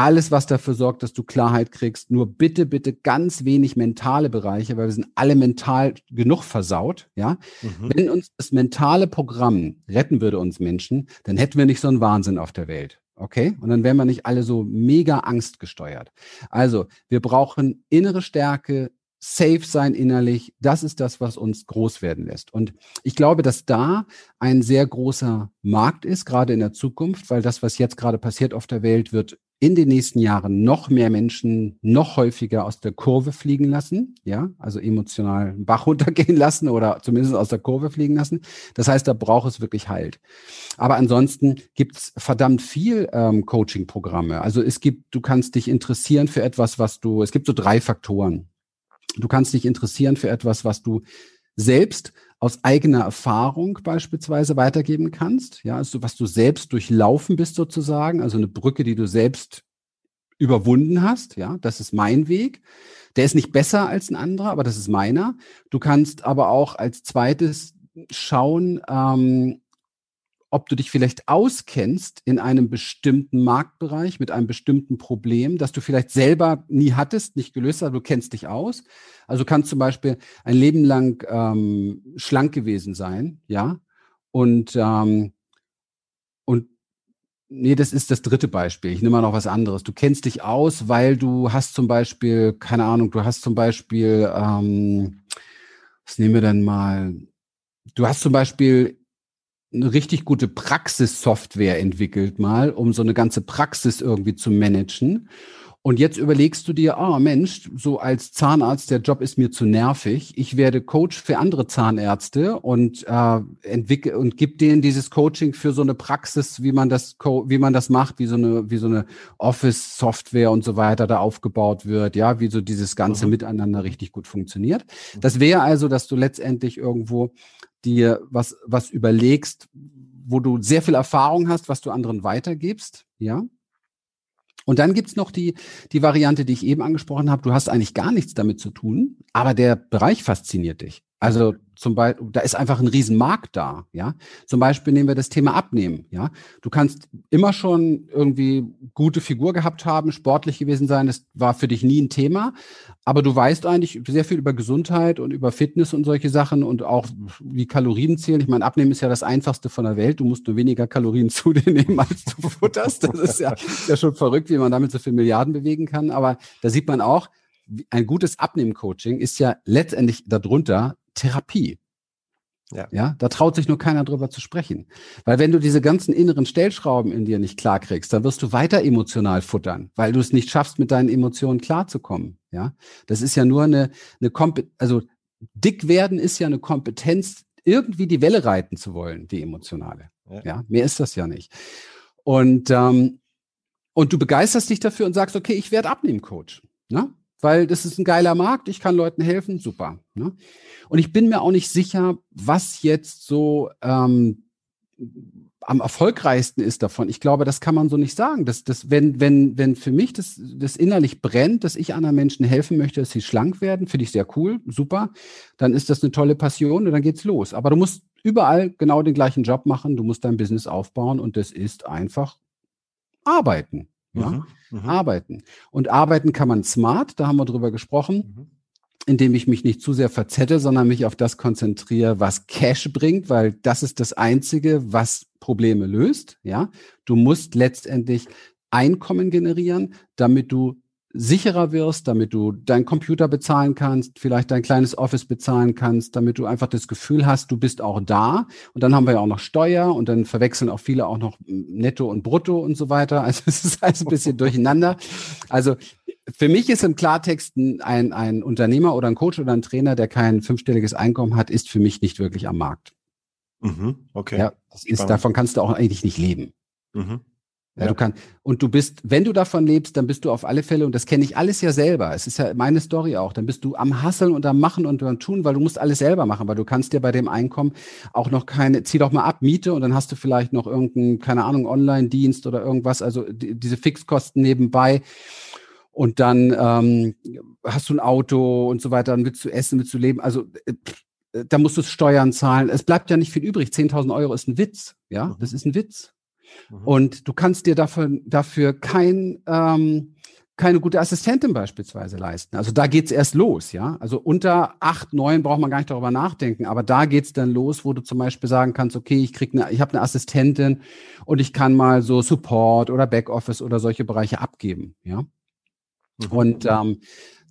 alles, was dafür sorgt, dass du Klarheit kriegst. Nur bitte, bitte ganz wenig mentale Bereiche, weil wir sind alle mental genug versaut. Ja, mhm. wenn uns das mentale Programm retten würde, uns Menschen, dann hätten wir nicht so einen Wahnsinn auf der Welt. Okay? Und dann wären wir nicht alle so mega angstgesteuert. Also, wir brauchen innere Stärke, safe sein innerlich. Das ist das, was uns groß werden lässt. Und ich glaube, dass da ein sehr großer Markt ist, gerade in der Zukunft, weil das, was jetzt gerade passiert auf der Welt, wird in den nächsten Jahren noch mehr Menschen noch häufiger aus der Kurve fliegen lassen, ja, also emotional Bach runtergehen lassen oder zumindest aus der Kurve fliegen lassen. Das heißt, da braucht es wirklich Halt. Aber ansonsten gibt's verdammt viel ähm, Coaching-Programme. Also es gibt, du kannst dich interessieren für etwas, was du, es gibt so drei Faktoren. Du kannst dich interessieren für etwas, was du selbst aus eigener Erfahrung beispielsweise weitergeben kannst. Ja, also was du selbst durchlaufen bist sozusagen, also eine Brücke, die du selbst überwunden hast. Ja, das ist mein Weg. Der ist nicht besser als ein anderer, aber das ist meiner. Du kannst aber auch als zweites schauen, ähm, ob du dich vielleicht auskennst in einem bestimmten Marktbereich mit einem bestimmten Problem, das du vielleicht selber nie hattest, nicht gelöst hast, du kennst dich aus. Also kannst zum Beispiel ein Leben lang ähm, schlank gewesen sein, ja, und ähm, und nee, das ist das dritte Beispiel. Ich nehme mal noch was anderes. Du kennst dich aus, weil du hast zum Beispiel, keine Ahnung, du hast zum Beispiel, ähm, was nehmen wir denn mal? Du hast zum Beispiel eine richtig gute Praxissoftware entwickelt mal, um so eine ganze Praxis irgendwie zu managen. Und jetzt überlegst du dir, ah oh Mensch, so als Zahnarzt, der Job ist mir zu nervig. Ich werde Coach für andere Zahnärzte und äh, entwickle und gib denen dieses Coaching für so eine Praxis, wie man das wie man das macht, wie so eine wie so eine Office Software und so weiter da aufgebaut wird, ja, wie so dieses ganze mhm. Miteinander richtig gut funktioniert. Das wäre also, dass du letztendlich irgendwo dir was, was überlegst, wo du sehr viel Erfahrung hast, was du anderen weitergibst, ja. Und dann gibt's noch die, die Variante, die ich eben angesprochen habe. Du hast eigentlich gar nichts damit zu tun, aber der Bereich fasziniert dich. Also zum Beispiel, da ist einfach ein Riesenmarkt da, ja. Zum Beispiel nehmen wir das Thema Abnehmen, ja. Du kannst immer schon irgendwie gute Figur gehabt haben, sportlich gewesen sein, das war für dich nie ein Thema, aber du weißt eigentlich sehr viel über Gesundheit und über Fitness und solche Sachen und auch wie Kalorien zählen. Ich meine, Abnehmen ist ja das einfachste von der Welt. Du musst nur weniger Kalorien zu dir nehmen, als du futterst. Das ist ja, ja schon verrückt, wie man damit so viel Milliarden bewegen kann. Aber da sieht man auch, ein gutes Abnehmen-Coaching ist ja letztendlich darunter Therapie. Ja. ja, da traut sich nur keiner drüber zu sprechen. Weil wenn du diese ganzen inneren Stellschrauben in dir nicht klarkriegst, dann wirst du weiter emotional futtern, weil du es nicht schaffst, mit deinen Emotionen klarzukommen. Ja, das ist ja nur eine, eine Kompe also dick werden ist ja eine Kompetenz, irgendwie die Welle reiten zu wollen, die emotionale. Ja, ja mehr ist das ja nicht. Und, ähm, und du begeisterst dich dafür und sagst, okay, ich werde Abnehmen-Coach. Ne? Weil das ist ein geiler Markt, ich kann Leuten helfen, super. Ne? Und ich bin mir auch nicht sicher, was jetzt so ähm, am erfolgreichsten ist davon. Ich glaube, das kann man so nicht sagen. Dass, dass wenn, wenn, wenn für mich das, das innerlich brennt, dass ich anderen Menschen helfen möchte, dass sie schlank werden, finde ich sehr cool, super. Dann ist das eine tolle Passion und dann geht's los. Aber du musst überall genau den gleichen Job machen, du musst dein Business aufbauen und das ist einfach arbeiten. Ja? Mhm, mhm, arbeiten. Und arbeiten kann man smart, da haben wir drüber gesprochen, mhm. indem ich mich nicht zu sehr verzettel, sondern mich auf das konzentriere, was Cash bringt, weil das ist das Einzige, was Probleme löst. Ja, du musst letztendlich Einkommen generieren, damit du sicherer wirst, damit du deinen Computer bezahlen kannst, vielleicht dein kleines Office bezahlen kannst, damit du einfach das Gefühl hast, du bist auch da. Und dann haben wir ja auch noch Steuer und dann verwechseln auch viele auch noch Netto und Brutto und so weiter. Also es ist alles ein bisschen durcheinander. Also für mich ist im Klartext ein, ein Unternehmer oder ein Coach oder ein Trainer, der kein fünfstelliges Einkommen hat, ist für mich nicht wirklich am Markt. Mhm, okay. Ja, das ist, davon kannst du auch eigentlich nicht leben. Mhm. Ja, du kannst, und du bist, wenn du davon lebst, dann bist du auf alle Fälle, und das kenne ich alles ja selber, es ist ja meine Story auch, dann bist du am Hasseln und am Machen und am Tun, weil du musst alles selber machen, weil du kannst dir bei dem Einkommen auch noch keine, zieh doch mal ab, Miete und dann hast du vielleicht noch irgendeinen, keine Ahnung, Online-Dienst oder irgendwas, also die, diese Fixkosten nebenbei. Und dann ähm, hast du ein Auto und so weiter, dann willst du essen, willst du leben, also äh, da musst du Steuern zahlen. Es bleibt ja nicht viel übrig. 10.000 Euro ist ein Witz. Ja, mhm. das ist ein Witz. Mhm. Und du kannst dir dafür, dafür kein, ähm, keine gute Assistentin beispielsweise leisten. Also da geht's erst los, ja. Also unter acht, neun braucht man gar nicht darüber nachdenken, aber da geht's dann los, wo du zum Beispiel sagen kannst, okay, ich krieg eine, ich habe eine Assistentin und ich kann mal so Support oder Backoffice oder solche Bereiche abgeben, ja. Mhm. Und ähm,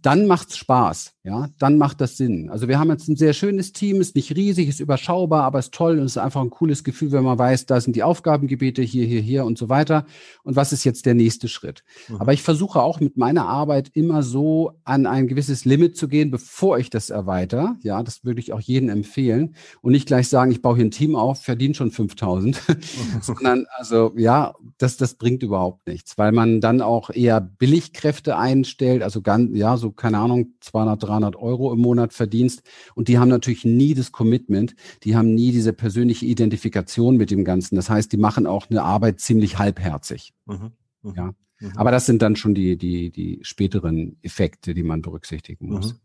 dann macht's Spaß, ja, dann macht das Sinn. Also wir haben jetzt ein sehr schönes Team, ist nicht riesig, ist überschaubar, aber ist toll und ist einfach ein cooles Gefühl, wenn man weiß, da sind die Aufgabengebiete hier, hier, hier und so weiter. Und was ist jetzt der nächste Schritt? Mhm. Aber ich versuche auch mit meiner Arbeit immer so an ein gewisses Limit zu gehen, bevor ich das erweitere. Ja, das würde ich auch jedem empfehlen und nicht gleich sagen, ich baue hier ein Team auf, verdiene schon 5000, sondern also ja, das, das bringt überhaupt nichts, weil man dann auch eher Billigkräfte einstellt, also ganz, ja, so keine Ahnung, 200, 300 Euro im Monat verdienst. Und die haben natürlich nie das Commitment, die haben nie diese persönliche Identifikation mit dem Ganzen. Das heißt, die machen auch eine Arbeit ziemlich halbherzig. Mhm. Mhm. Ja. Mhm. Aber das sind dann schon die, die, die späteren Effekte, die man berücksichtigen muss. Mhm.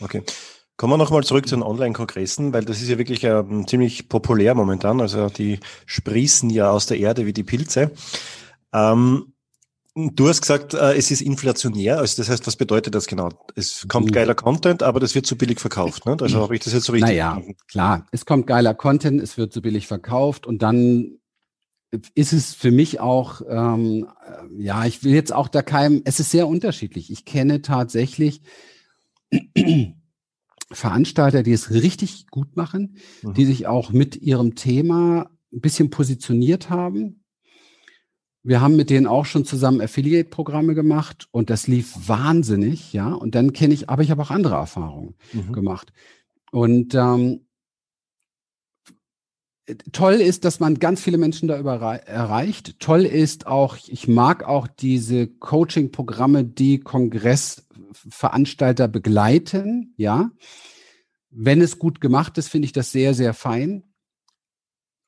Okay. Kommen wir nochmal zurück zu den Online-Kongressen, weil das ist ja wirklich ähm, ziemlich populär momentan. Also die sprießen ja aus der Erde wie die Pilze. Ähm, Du hast gesagt, äh, es ist inflationär. Also das heißt, was bedeutet das genau? Es kommt geiler Content, aber das wird zu billig verkauft. Ne? Also habe ich das jetzt so richtig Naja, klar. Es kommt geiler Content, es wird zu billig verkauft und dann ist es für mich auch, ähm, äh, ja, ich will jetzt auch da keinem, es ist sehr unterschiedlich. Ich kenne tatsächlich Veranstalter, die es richtig gut machen, mhm. die sich auch mit ihrem Thema ein bisschen positioniert haben, wir haben mit denen auch schon zusammen Affiliate-Programme gemacht und das lief wahnsinnig, ja. Und dann kenne ich, aber ich habe auch andere Erfahrungen mhm. gemacht. Und ähm, toll ist, dass man ganz viele Menschen da erreicht. Toll ist auch, ich mag auch diese Coaching-Programme, die Kongressveranstalter begleiten, ja. Wenn es gut gemacht ist, finde ich das sehr, sehr fein.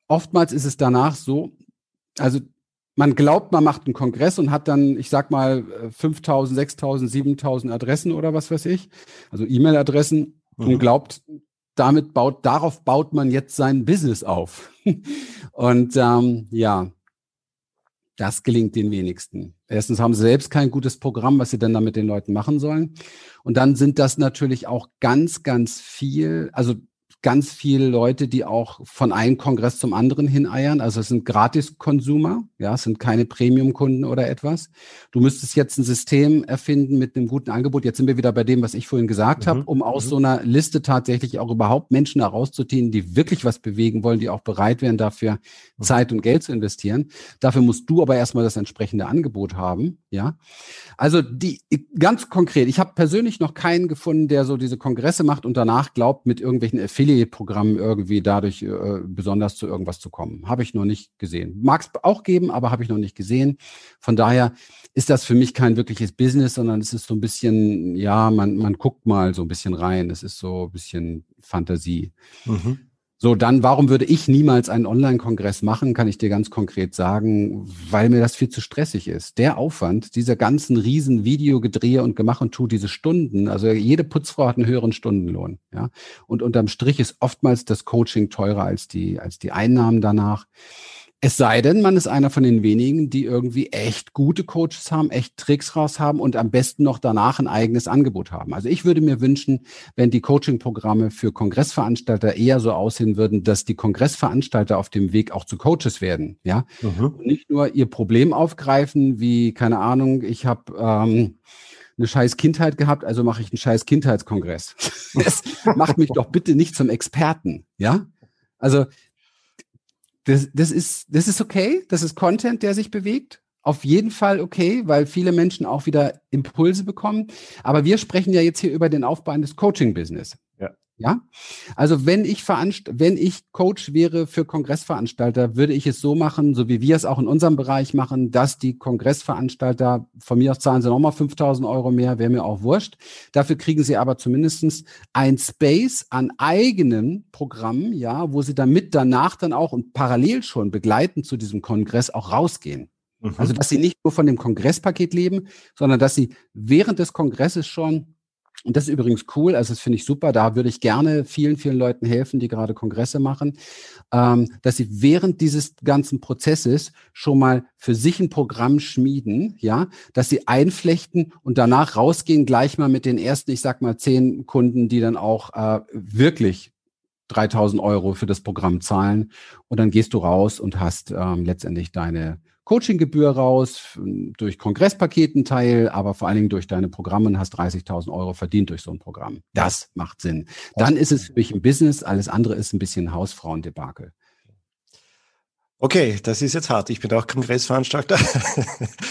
Oftmals ist es danach so, also man glaubt, man macht einen Kongress und hat dann, ich sag mal, 5000, 6000, 7000 Adressen oder was weiß ich, also E-Mail-Adressen mhm. und glaubt, damit baut, darauf baut man jetzt sein Business auf. und ähm, ja, das gelingt den wenigsten. Erstens haben sie selbst kein gutes Programm, was sie dann da mit den Leuten machen sollen. Und dann sind das natürlich auch ganz, ganz viel, also ganz viele Leute, die auch von einem Kongress zum anderen hineiern. Also es sind Gratis-Konsumer, ja, es sind keine Premium-Kunden oder etwas. Du müsstest jetzt ein System erfinden mit einem guten Angebot. Jetzt sind wir wieder bei dem, was ich vorhin gesagt mhm. habe, um aus mhm. so einer Liste tatsächlich auch überhaupt Menschen herauszuziehen, die wirklich was bewegen wollen, die auch bereit wären, dafür mhm. Zeit und Geld zu investieren. Dafür musst du aber erstmal das entsprechende Angebot haben, ja. Also die ganz konkret, ich habe persönlich noch keinen gefunden, der so diese Kongresse macht und danach glaubt, mit irgendwelchen Affiliate-Programmen irgendwie dadurch äh, besonders zu irgendwas zu kommen. Habe ich noch nicht gesehen. Mag es auch geben, aber habe ich noch nicht gesehen. Von daher ist das für mich kein wirkliches Business, sondern es ist so ein bisschen, ja, man, man guckt mal so ein bisschen rein. Es ist so ein bisschen Fantasie. Mhm. So, dann, warum würde ich niemals einen Online-Kongress machen, kann ich dir ganz konkret sagen, weil mir das viel zu stressig ist. Der Aufwand, dieser ganzen riesen Videogedrehe und Gemach und Tu, diese Stunden, also jede Putzfrau hat einen höheren Stundenlohn, ja. Und unterm Strich ist oftmals das Coaching teurer als die, als die Einnahmen danach. Es sei denn, man ist einer von den wenigen, die irgendwie echt gute Coaches haben, echt Tricks raus haben und am besten noch danach ein eigenes Angebot haben. Also ich würde mir wünschen, wenn die Coaching-Programme für Kongressveranstalter eher so aussehen würden, dass die Kongressveranstalter auf dem Weg auch zu Coaches werden, ja. Mhm. Und nicht nur ihr Problem aufgreifen, wie, keine Ahnung, ich habe ähm, eine scheiß Kindheit gehabt, also mache ich einen scheiß Kindheitskongress. das macht mich doch bitte nicht zum Experten, ja? Also das, das, ist, das ist okay, das ist Content, der sich bewegt. Auf jeden Fall okay, weil viele Menschen auch wieder Impulse bekommen. Aber wir sprechen ja jetzt hier über den Aufbau eines Coaching-Business. Ja, also wenn ich veranst wenn ich Coach wäre für Kongressveranstalter, würde ich es so machen, so wie wir es auch in unserem Bereich machen, dass die Kongressveranstalter von mir aus zahlen sie nochmal 5000 Euro mehr, wäre mir auch wurscht. Dafür kriegen sie aber zumindestens ein Space an eigenen Programmen, ja, wo sie damit danach dann auch und parallel schon begleitend zu diesem Kongress auch rausgehen. Mhm. Also, dass sie nicht nur von dem Kongresspaket leben, sondern dass sie während des Kongresses schon und das ist übrigens cool, also das finde ich super. Da würde ich gerne vielen, vielen Leuten helfen, die gerade Kongresse machen, ähm, dass sie während dieses ganzen Prozesses schon mal für sich ein Programm schmieden, ja, dass sie einflechten und danach rausgehen gleich mal mit den ersten, ich sag mal, zehn Kunden, die dann auch äh, wirklich 3000 Euro für das Programm zahlen. Und dann gehst du raus und hast ähm, letztendlich deine Coachinggebühr raus, durch Kongresspaketen Teil, aber vor allen Dingen durch deine Programme und hast 30.000 Euro verdient durch so ein Programm. Das macht Sinn. Dann ist es für mich ein Business, alles andere ist ein bisschen Hausfrauendebakel. Okay, das ist jetzt hart. Ich bin auch Kongressveranstalter.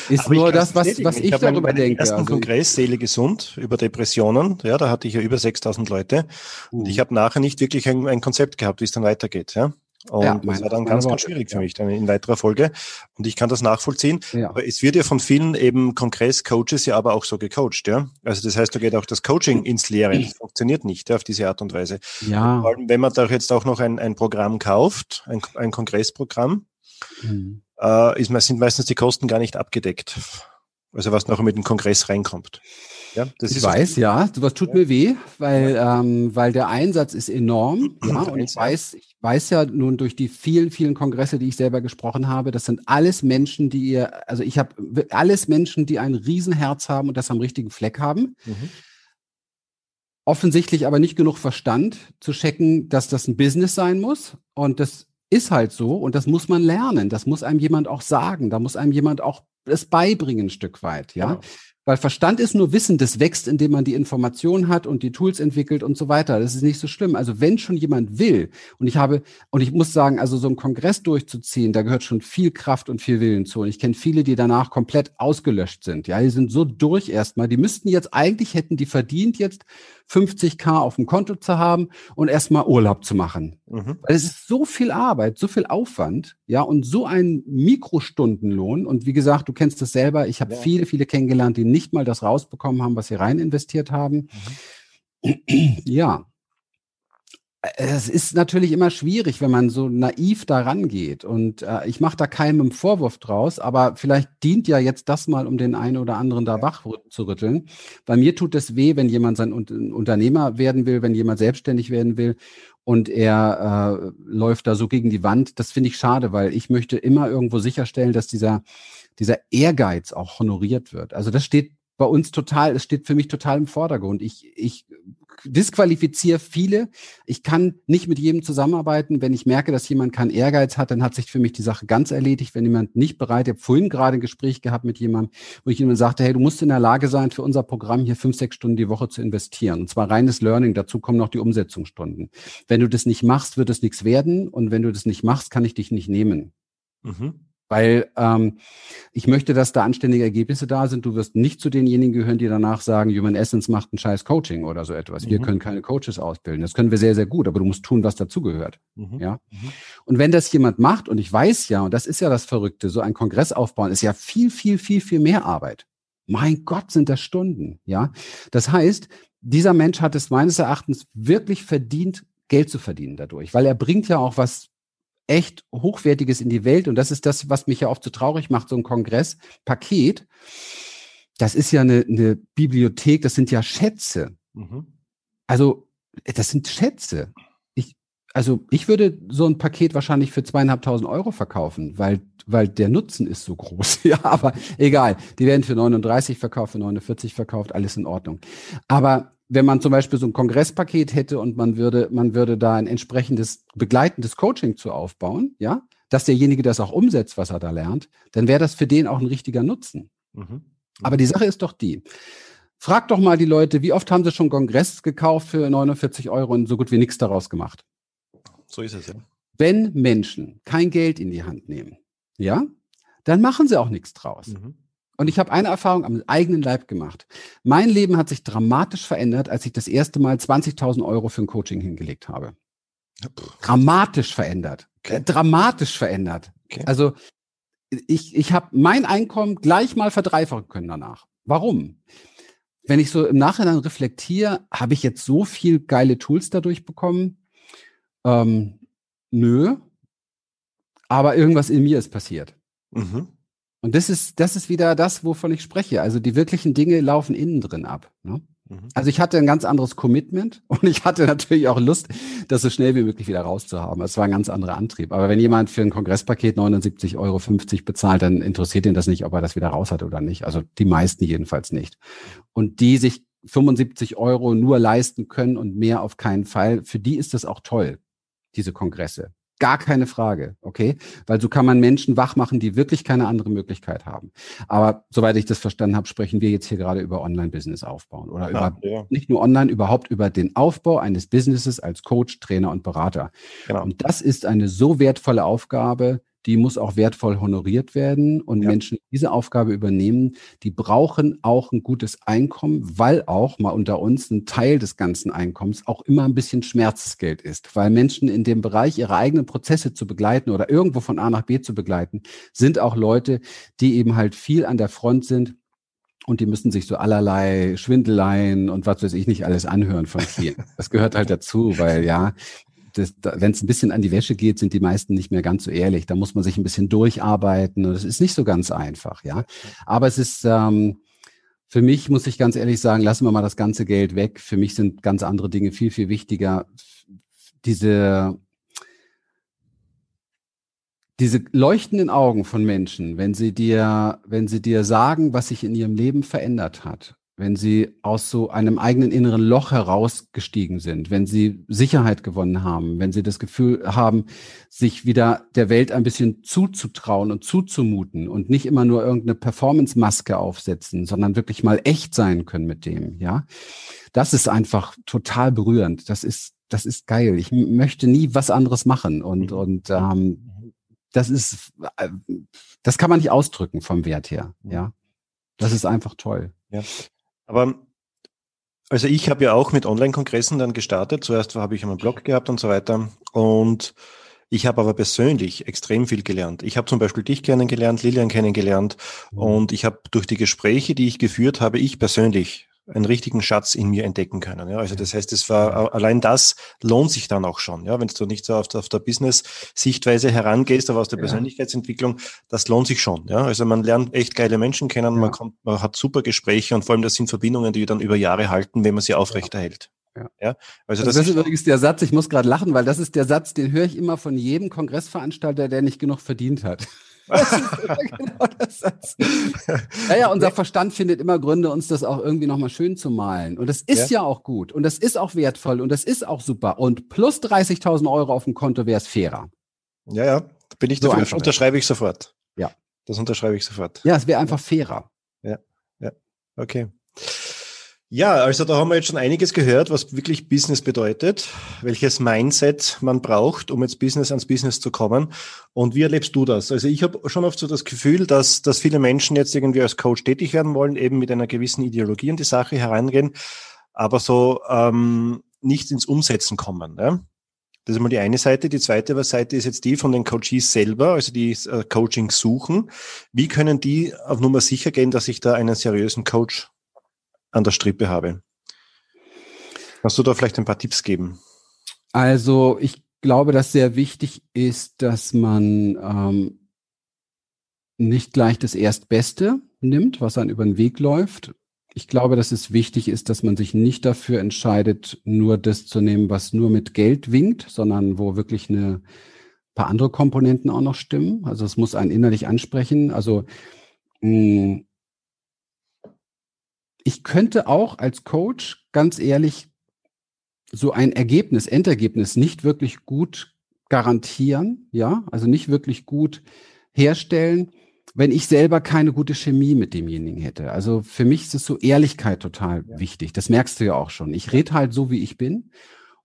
Ist nur das, was, was ich, ich darüber meinen, denke. Ersten also Kongress Seele gesund über Depressionen. Ja, da hatte ich ja über 6000 Leute. Uh. Und ich habe nachher nicht wirklich ein, ein Konzept gehabt, wie es dann weitergeht. Ja. Und ja, das war dann ganz, ganz schwierig für mich dann in weiterer Folge. Und ich kann das nachvollziehen. Ja. Aber es wird ja von vielen eben Kongress-Coaches ja aber auch so gecoacht, ja. Also das heißt, da geht auch das Coaching ins Leere. Das funktioniert nicht ja, auf diese Art und Weise. Ja. Und vor allem, wenn man da jetzt auch noch ein, ein Programm kauft, ein, ein Kongressprogramm, mhm. äh, ist, sind meistens die Kosten gar nicht abgedeckt. Also was noch mit dem Kongress reinkommt. Ja, das ich ist weiß, ja, sowas tut ja. mir weh, weil, ähm, weil der Einsatz ist enorm. Ja, und ich weiß, ich weiß ja nun durch die vielen, vielen Kongresse, die ich selber gesprochen habe, das sind alles Menschen, die ihr, also ich habe alles Menschen, die ein Riesenherz haben und das am richtigen Fleck haben. Mhm. Offensichtlich aber nicht genug Verstand zu checken, dass das ein Business sein muss. Und das ist halt so und das muss man lernen. Das muss einem jemand auch sagen. Da muss einem jemand auch es beibringen, ein Stück weit, ja. Genau. Weil Verstand ist nur Wissen, das wächst, indem man die Informationen hat und die Tools entwickelt und so weiter. Das ist nicht so schlimm. Also wenn schon jemand will, und ich habe, und ich muss sagen, also so einen Kongress durchzuziehen, da gehört schon viel Kraft und viel Willen zu. Und ich kenne viele, die danach komplett ausgelöscht sind. Ja, die sind so durch erstmal. Die müssten jetzt, eigentlich hätten die verdient jetzt 50k auf dem Konto zu haben und erstmal Urlaub zu machen. Mhm. Weil es ist so viel Arbeit, so viel Aufwand, ja, und so ein Mikrostundenlohn. Und wie gesagt, du kennst das selber. Ich habe ja. viele, viele kennengelernt, die nicht mal das rausbekommen haben, was sie rein investiert haben. Mhm. Ja, es ist natürlich immer schwierig, wenn man so naiv da rangeht. Und äh, ich mache da keinem Vorwurf draus, aber vielleicht dient ja jetzt das mal, um den einen oder anderen da wach zu rütteln. Bei mir tut es weh, wenn jemand sein Unternehmer werden will, wenn jemand selbstständig werden will und er äh, läuft da so gegen die Wand. Das finde ich schade, weil ich möchte immer irgendwo sicherstellen, dass dieser, dieser Ehrgeiz auch honoriert wird. Also das steht bei uns total, es steht für mich total im Vordergrund. Ich, ich disqualifiziere viele. Ich kann nicht mit jedem zusammenarbeiten. Wenn ich merke, dass jemand keinen Ehrgeiz hat, dann hat sich für mich die Sache ganz erledigt. Wenn jemand nicht bereit, ich habe vorhin gerade ein Gespräch gehabt mit jemandem, wo ich jemand sagte, hey, du musst in der Lage sein, für unser Programm hier fünf, sechs Stunden die Woche zu investieren. Und zwar reines Learning. Dazu kommen noch die Umsetzungsstunden. Wenn du das nicht machst, wird es nichts werden. Und wenn du das nicht machst, kann ich dich nicht nehmen. Mhm. Weil ähm, ich möchte, dass da anständige Ergebnisse da sind. Du wirst nicht zu denjenigen gehören, die danach sagen, Human Essence macht ein scheiß Coaching oder so etwas. Mhm. Wir können keine Coaches ausbilden. Das können wir sehr, sehr gut, aber du musst tun, was dazugehört. Mhm. Ja. Mhm. Und wenn das jemand macht, und ich weiß ja, und das ist ja das Verrückte, so ein Kongress aufbauen ist ja viel, viel, viel, viel mehr Arbeit. Mein Gott, sind das Stunden. Ja. Das heißt, dieser Mensch hat es meines Erachtens wirklich verdient, Geld zu verdienen dadurch, weil er bringt ja auch was echt Hochwertiges in die Welt. Und das ist das, was mich ja oft so traurig macht, so ein Kongresspaket. Das ist ja eine, eine Bibliothek, das sind ja Schätze. Mhm. Also, das sind Schätze. Ich, also, ich würde so ein Paket wahrscheinlich für zweieinhalbtausend Euro verkaufen, weil, weil der Nutzen ist so groß. ja, aber egal. Die werden für 39 verkauft, für 49 verkauft, alles in Ordnung. Aber wenn man zum Beispiel so ein Kongresspaket hätte und man würde, man würde da ein entsprechendes begleitendes Coaching zu aufbauen, ja, dass derjenige das auch umsetzt, was er da lernt, dann wäre das für den auch ein richtiger Nutzen. Mhm. Aber die Sache ist doch die. Frag doch mal die Leute, wie oft haben sie schon Kongress gekauft für 49 Euro und so gut wie nichts daraus gemacht? So ist es ja. Wenn Menschen kein Geld in die Hand nehmen, ja, dann machen sie auch nichts draus. Mhm. Und ich habe eine Erfahrung am eigenen Leib gemacht. Mein Leben hat sich dramatisch verändert, als ich das erste Mal 20.000 Euro für ein Coaching hingelegt habe. Dramatisch verändert. Okay. Dramatisch verändert. Okay. Also ich, ich habe mein Einkommen gleich mal verdreifachen können danach. Warum? Wenn ich so im Nachhinein reflektiere, habe ich jetzt so viel geile Tools dadurch bekommen? Ähm, nö. Aber irgendwas in mir ist passiert. Mhm. Und das ist, das ist wieder das, wovon ich spreche. Also die wirklichen Dinge laufen innen drin ab. Ne? Mhm. Also ich hatte ein ganz anderes Commitment und ich hatte natürlich auch Lust, das so schnell wie möglich wieder rauszuhaben. Es war ein ganz anderer Antrieb. Aber wenn jemand für ein Kongresspaket 79,50 Euro bezahlt, dann interessiert ihn das nicht, ob er das wieder raus hat oder nicht. Also die meisten jedenfalls nicht. Und die sich 75 Euro nur leisten können und mehr auf keinen Fall, für die ist das auch toll, diese Kongresse. Gar keine Frage, okay? Weil so kann man Menschen wach machen, die wirklich keine andere Möglichkeit haben. Aber soweit ich das verstanden habe, sprechen wir jetzt hier gerade über Online-Business aufbauen oder ja, über ja. nicht nur online, überhaupt über den Aufbau eines Businesses als Coach, Trainer und Berater. Genau. Und das ist eine so wertvolle Aufgabe, die muss auch wertvoll honoriert werden. Und ja. Menschen, die diese Aufgabe übernehmen, die brauchen auch ein gutes Einkommen, weil auch mal unter uns ein Teil des ganzen Einkommens auch immer ein bisschen Schmerzensgeld ist. Weil Menschen in dem Bereich ihre eigenen Prozesse zu begleiten oder irgendwo von A nach B zu begleiten, sind auch Leute, die eben halt viel an der Front sind und die müssen sich so allerlei Schwindeleien und was weiß ich nicht alles anhören von vielen. Das gehört halt dazu, weil ja, wenn es ein bisschen an die Wäsche geht, sind die meisten nicht mehr ganz so ehrlich. Da muss man sich ein bisschen durcharbeiten und es ist nicht so ganz einfach, ja. Aber es ist ähm, für mich muss ich ganz ehrlich sagen, lassen wir mal das ganze Geld weg. Für mich sind ganz andere Dinge viel viel wichtiger. Diese diese leuchtenden Augen von Menschen, wenn sie dir, wenn sie dir sagen, was sich in ihrem Leben verändert hat, wenn sie aus so einem eigenen inneren Loch herausgestiegen sind, wenn sie Sicherheit gewonnen haben, wenn sie das Gefühl haben, sich wieder der Welt ein bisschen zuzutrauen und zuzumuten und nicht immer nur irgendeine Performance-Maske aufsetzen, sondern wirklich mal echt sein können mit dem, ja. Das ist einfach total berührend. Das ist, das ist geil. Ich möchte nie was anderes machen und, mhm. und, ähm, das ist, äh, das kann man nicht ausdrücken vom Wert her. Mhm. Ja, das ist einfach toll. Ja, aber also ich habe ja auch mit Online-Kongressen dann gestartet. Zuerst habe ich einen Blog gehabt und so weiter. Und ich habe aber persönlich extrem viel gelernt. Ich habe zum Beispiel dich kennengelernt, Lilian kennengelernt mhm. und ich habe durch die Gespräche, die ich geführt habe, ich persönlich einen richtigen Schatz in mir entdecken können. Ja, also das heißt, es war allein das lohnt sich dann auch schon. Ja, wenn du nicht so auf der, auf der Business-Sichtweise herangehst, aber aus der ja. Persönlichkeitsentwicklung, das lohnt sich schon. Ja, also man lernt echt geile Menschen kennen, ja. man kommt, man hat super Gespräche und vor allem das sind Verbindungen, die dann über Jahre halten, wenn man sie aufrechterhält. Ja. ja. Also, also das, das ist übrigens der Satz, ich muss gerade lachen, weil das ist der Satz, den höre ich immer von jedem Kongressveranstalter, der nicht genug verdient hat. Das ist genau das Satz. Ja, ja, unser Verstand findet immer Gründe, uns das auch irgendwie nochmal schön zu malen. Und das ist ja. ja auch gut und das ist auch wertvoll und das ist auch super. Und plus 30.000 Euro auf dem Konto wäre es fairer. Ja, ja, bin ich so dafür. Das unterschreibe ich sofort. Ja. Das unterschreibe ich sofort. Ja, es wäre einfach fairer. Ja, ja, okay. Ja, also da haben wir jetzt schon einiges gehört, was wirklich Business bedeutet, welches Mindset man braucht, um jetzt Business ans Business zu kommen. Und wie erlebst du das? Also ich habe schon oft so das Gefühl, dass, dass viele Menschen jetzt irgendwie als Coach tätig werden wollen, eben mit einer gewissen Ideologie in die Sache herangehen, aber so ähm, nicht ins Umsetzen kommen. Ja? Das ist mal die eine Seite. Die zweite Seite ist jetzt die von den Coaches selber, also die äh, Coaching suchen. Wie können die auf Nummer sicher gehen, dass ich da einen seriösen Coach an der Strippe habe. Kannst du da vielleicht ein paar Tipps geben? Also ich glaube, dass sehr wichtig ist, dass man ähm, nicht gleich das Erstbeste nimmt, was einem über den Weg läuft. Ich glaube, dass es wichtig ist, dass man sich nicht dafür entscheidet, nur das zu nehmen, was nur mit Geld winkt, sondern wo wirklich eine paar andere Komponenten auch noch stimmen. Also es muss einen innerlich ansprechen. Also mh, mm, ich könnte auch als Coach ganz ehrlich so ein Ergebnis, Endergebnis nicht wirklich gut garantieren, ja, also nicht wirklich gut herstellen, wenn ich selber keine gute Chemie mit demjenigen hätte. Also für mich ist es so Ehrlichkeit total ja. wichtig. Das merkst du ja auch schon. Ich rede halt so, wie ich bin.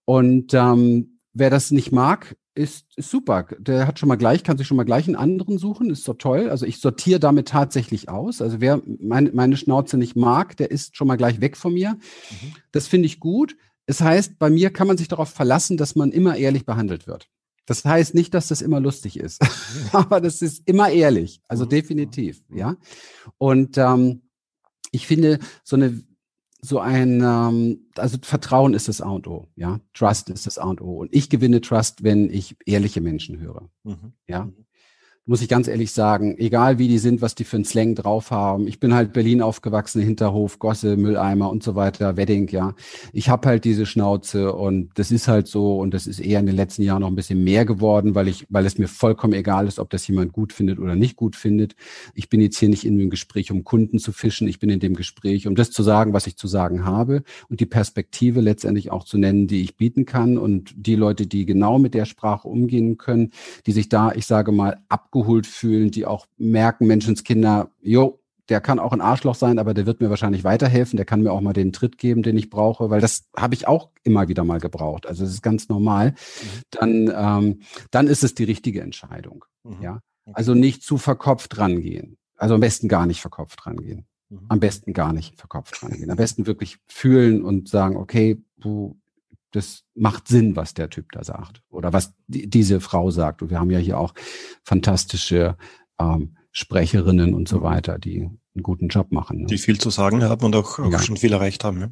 Und ähm, wer das nicht mag, ist, ist super. Der hat schon mal gleich, kann sich schon mal gleich einen anderen suchen, ist so toll. Also ich sortiere damit tatsächlich aus. Also wer mein, meine Schnauze nicht mag, der ist schon mal gleich weg von mir. Mhm. Das finde ich gut. Es heißt, bei mir kann man sich darauf verlassen, dass man immer ehrlich behandelt wird. Das heißt nicht, dass das immer lustig ist, aber das ist immer ehrlich. Also mhm. definitiv, ja. Und ähm, ich finde, so eine so ein, ähm, also Vertrauen ist das A und O, ja. Trust ist das A und O. Und ich gewinne Trust, wenn ich ehrliche Menschen höre. Mhm. Ja. Mhm muss ich ganz ehrlich sagen, egal wie die sind, was die für einen Slang drauf haben. Ich bin halt Berlin aufgewachsen, Hinterhof, Gosse, Mülleimer und so weiter, Wedding, ja. Ich habe halt diese Schnauze und das ist halt so und das ist eher in den letzten Jahren noch ein bisschen mehr geworden, weil ich, weil es mir vollkommen egal ist, ob das jemand gut findet oder nicht gut findet. Ich bin jetzt hier nicht in dem Gespräch, um Kunden zu fischen. Ich bin in dem Gespräch, um das zu sagen, was ich zu sagen habe und die Perspektive letztendlich auch zu nennen, die ich bieten kann und die Leute, die genau mit der Sprache umgehen können, die sich da, ich sage mal, abgeholt abgeholt fühlen, die auch merken, Menschenskinder, jo, der kann auch ein Arschloch sein, aber der wird mir wahrscheinlich weiterhelfen, der kann mir auch mal den Tritt geben, den ich brauche, weil das habe ich auch immer wieder mal gebraucht. Also das ist ganz normal. Mhm. Dann, ähm, dann ist es die richtige Entscheidung. Mhm. Ja. Also nicht zu verkopft rangehen. Also am besten gar nicht verkopft rangehen. Mhm. Am besten gar nicht verkopft rangehen. Am besten wirklich fühlen und sagen, okay, du, das macht Sinn, was der Typ da sagt oder was die, diese Frau sagt. Und wir haben ja hier auch fantastische ähm, Sprecherinnen und so mhm. weiter, die einen guten Job machen. Ne? Die viel zu sagen haben und auch, auch ja. schon viel erreicht haben. Ja.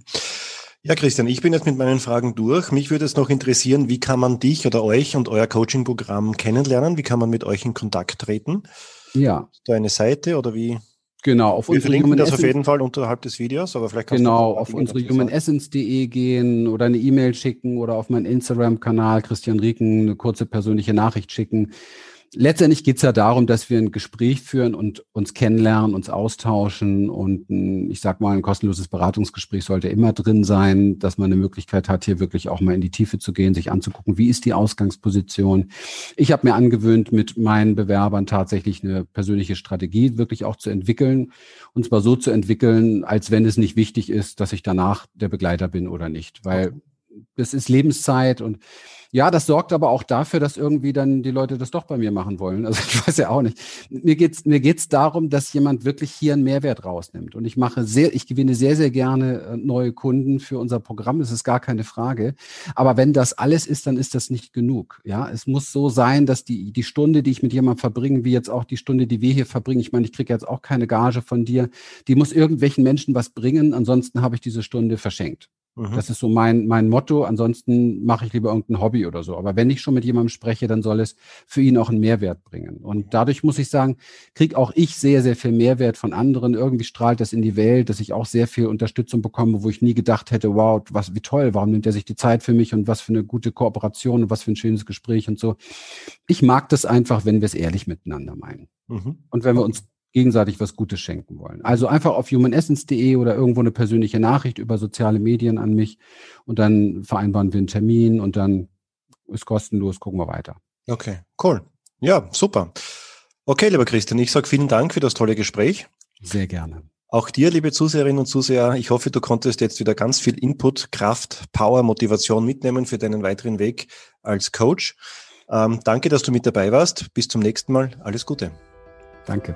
Ja, Christian, ich bin jetzt mit meinen Fragen durch. Mich würde es noch interessieren, wie kann man dich oder euch und euer Coaching-Programm kennenlernen? Wie kann man mit euch in Kontakt treten? Ja. Ist da eine Seite oder wie? Genau, auf Wir verlinken das auf jeden Fall unterhalb des Videos, aber vielleicht kannst genau, du auf unsere humanessence.de gehen oder eine E-Mail schicken oder auf meinen Instagram-Kanal Christian Rieken eine kurze persönliche Nachricht schicken letztendlich geht es ja darum, dass wir ein Gespräch führen und uns kennenlernen, uns austauschen und ein, ich sag mal, ein kostenloses Beratungsgespräch sollte immer drin sein, dass man eine Möglichkeit hat, hier wirklich auch mal in die Tiefe zu gehen, sich anzugucken, wie ist die Ausgangsposition. Ich habe mir angewöhnt, mit meinen Bewerbern tatsächlich eine persönliche Strategie wirklich auch zu entwickeln. Und zwar so zu entwickeln, als wenn es nicht wichtig ist, dass ich danach der Begleiter bin oder nicht, weil das ist Lebenszeit und ja, das sorgt aber auch dafür, dass irgendwie dann die Leute das doch bei mir machen wollen. Also ich weiß ja auch nicht. Mir geht's mir geht's darum, dass jemand wirklich hier einen Mehrwert rausnimmt. Und ich mache sehr, ich gewinne sehr, sehr gerne äh, neue Kunden für unser Programm. Das ist gar keine Frage. Aber wenn das alles ist, dann ist das nicht genug. Ja, es muss so sein, dass die, die Stunde, die ich mit jemandem verbringe, wie jetzt auch die Stunde, die wir hier verbringen, ich meine, ich kriege jetzt auch keine Gage von dir, die muss irgendwelchen Menschen was bringen. Ansonsten habe ich diese Stunde verschenkt. Mhm. Das ist so mein, mein Motto. Ansonsten mache ich lieber irgendein Hobby oder so. Aber wenn ich schon mit jemandem spreche, dann soll es für ihn auch einen Mehrwert bringen. Und dadurch muss ich sagen, kriege auch ich sehr, sehr viel Mehrwert von anderen. Irgendwie strahlt das in die Welt, dass ich auch sehr viel Unterstützung bekomme, wo ich nie gedacht hätte, wow, was, wie toll, warum nimmt er sich die Zeit für mich und was für eine gute Kooperation und was für ein schönes Gespräch und so. Ich mag das einfach, wenn wir es ehrlich miteinander meinen. Mhm. Und wenn wir uns gegenseitig was Gutes schenken wollen. Also einfach auf humanessence.de oder irgendwo eine persönliche Nachricht über soziale Medien an mich und dann vereinbaren wir einen Termin und dann ist kostenlos, gucken wir weiter. Okay, cool. Ja, super. Okay, lieber Christian, ich sage vielen Dank für das tolle Gespräch. Sehr gerne. Auch dir, liebe Zuseherinnen und Zuseher, ich hoffe, du konntest jetzt wieder ganz viel Input, Kraft, Power, Motivation mitnehmen für deinen weiteren Weg als Coach. Ähm, danke, dass du mit dabei warst. Bis zum nächsten Mal. Alles Gute. Danke.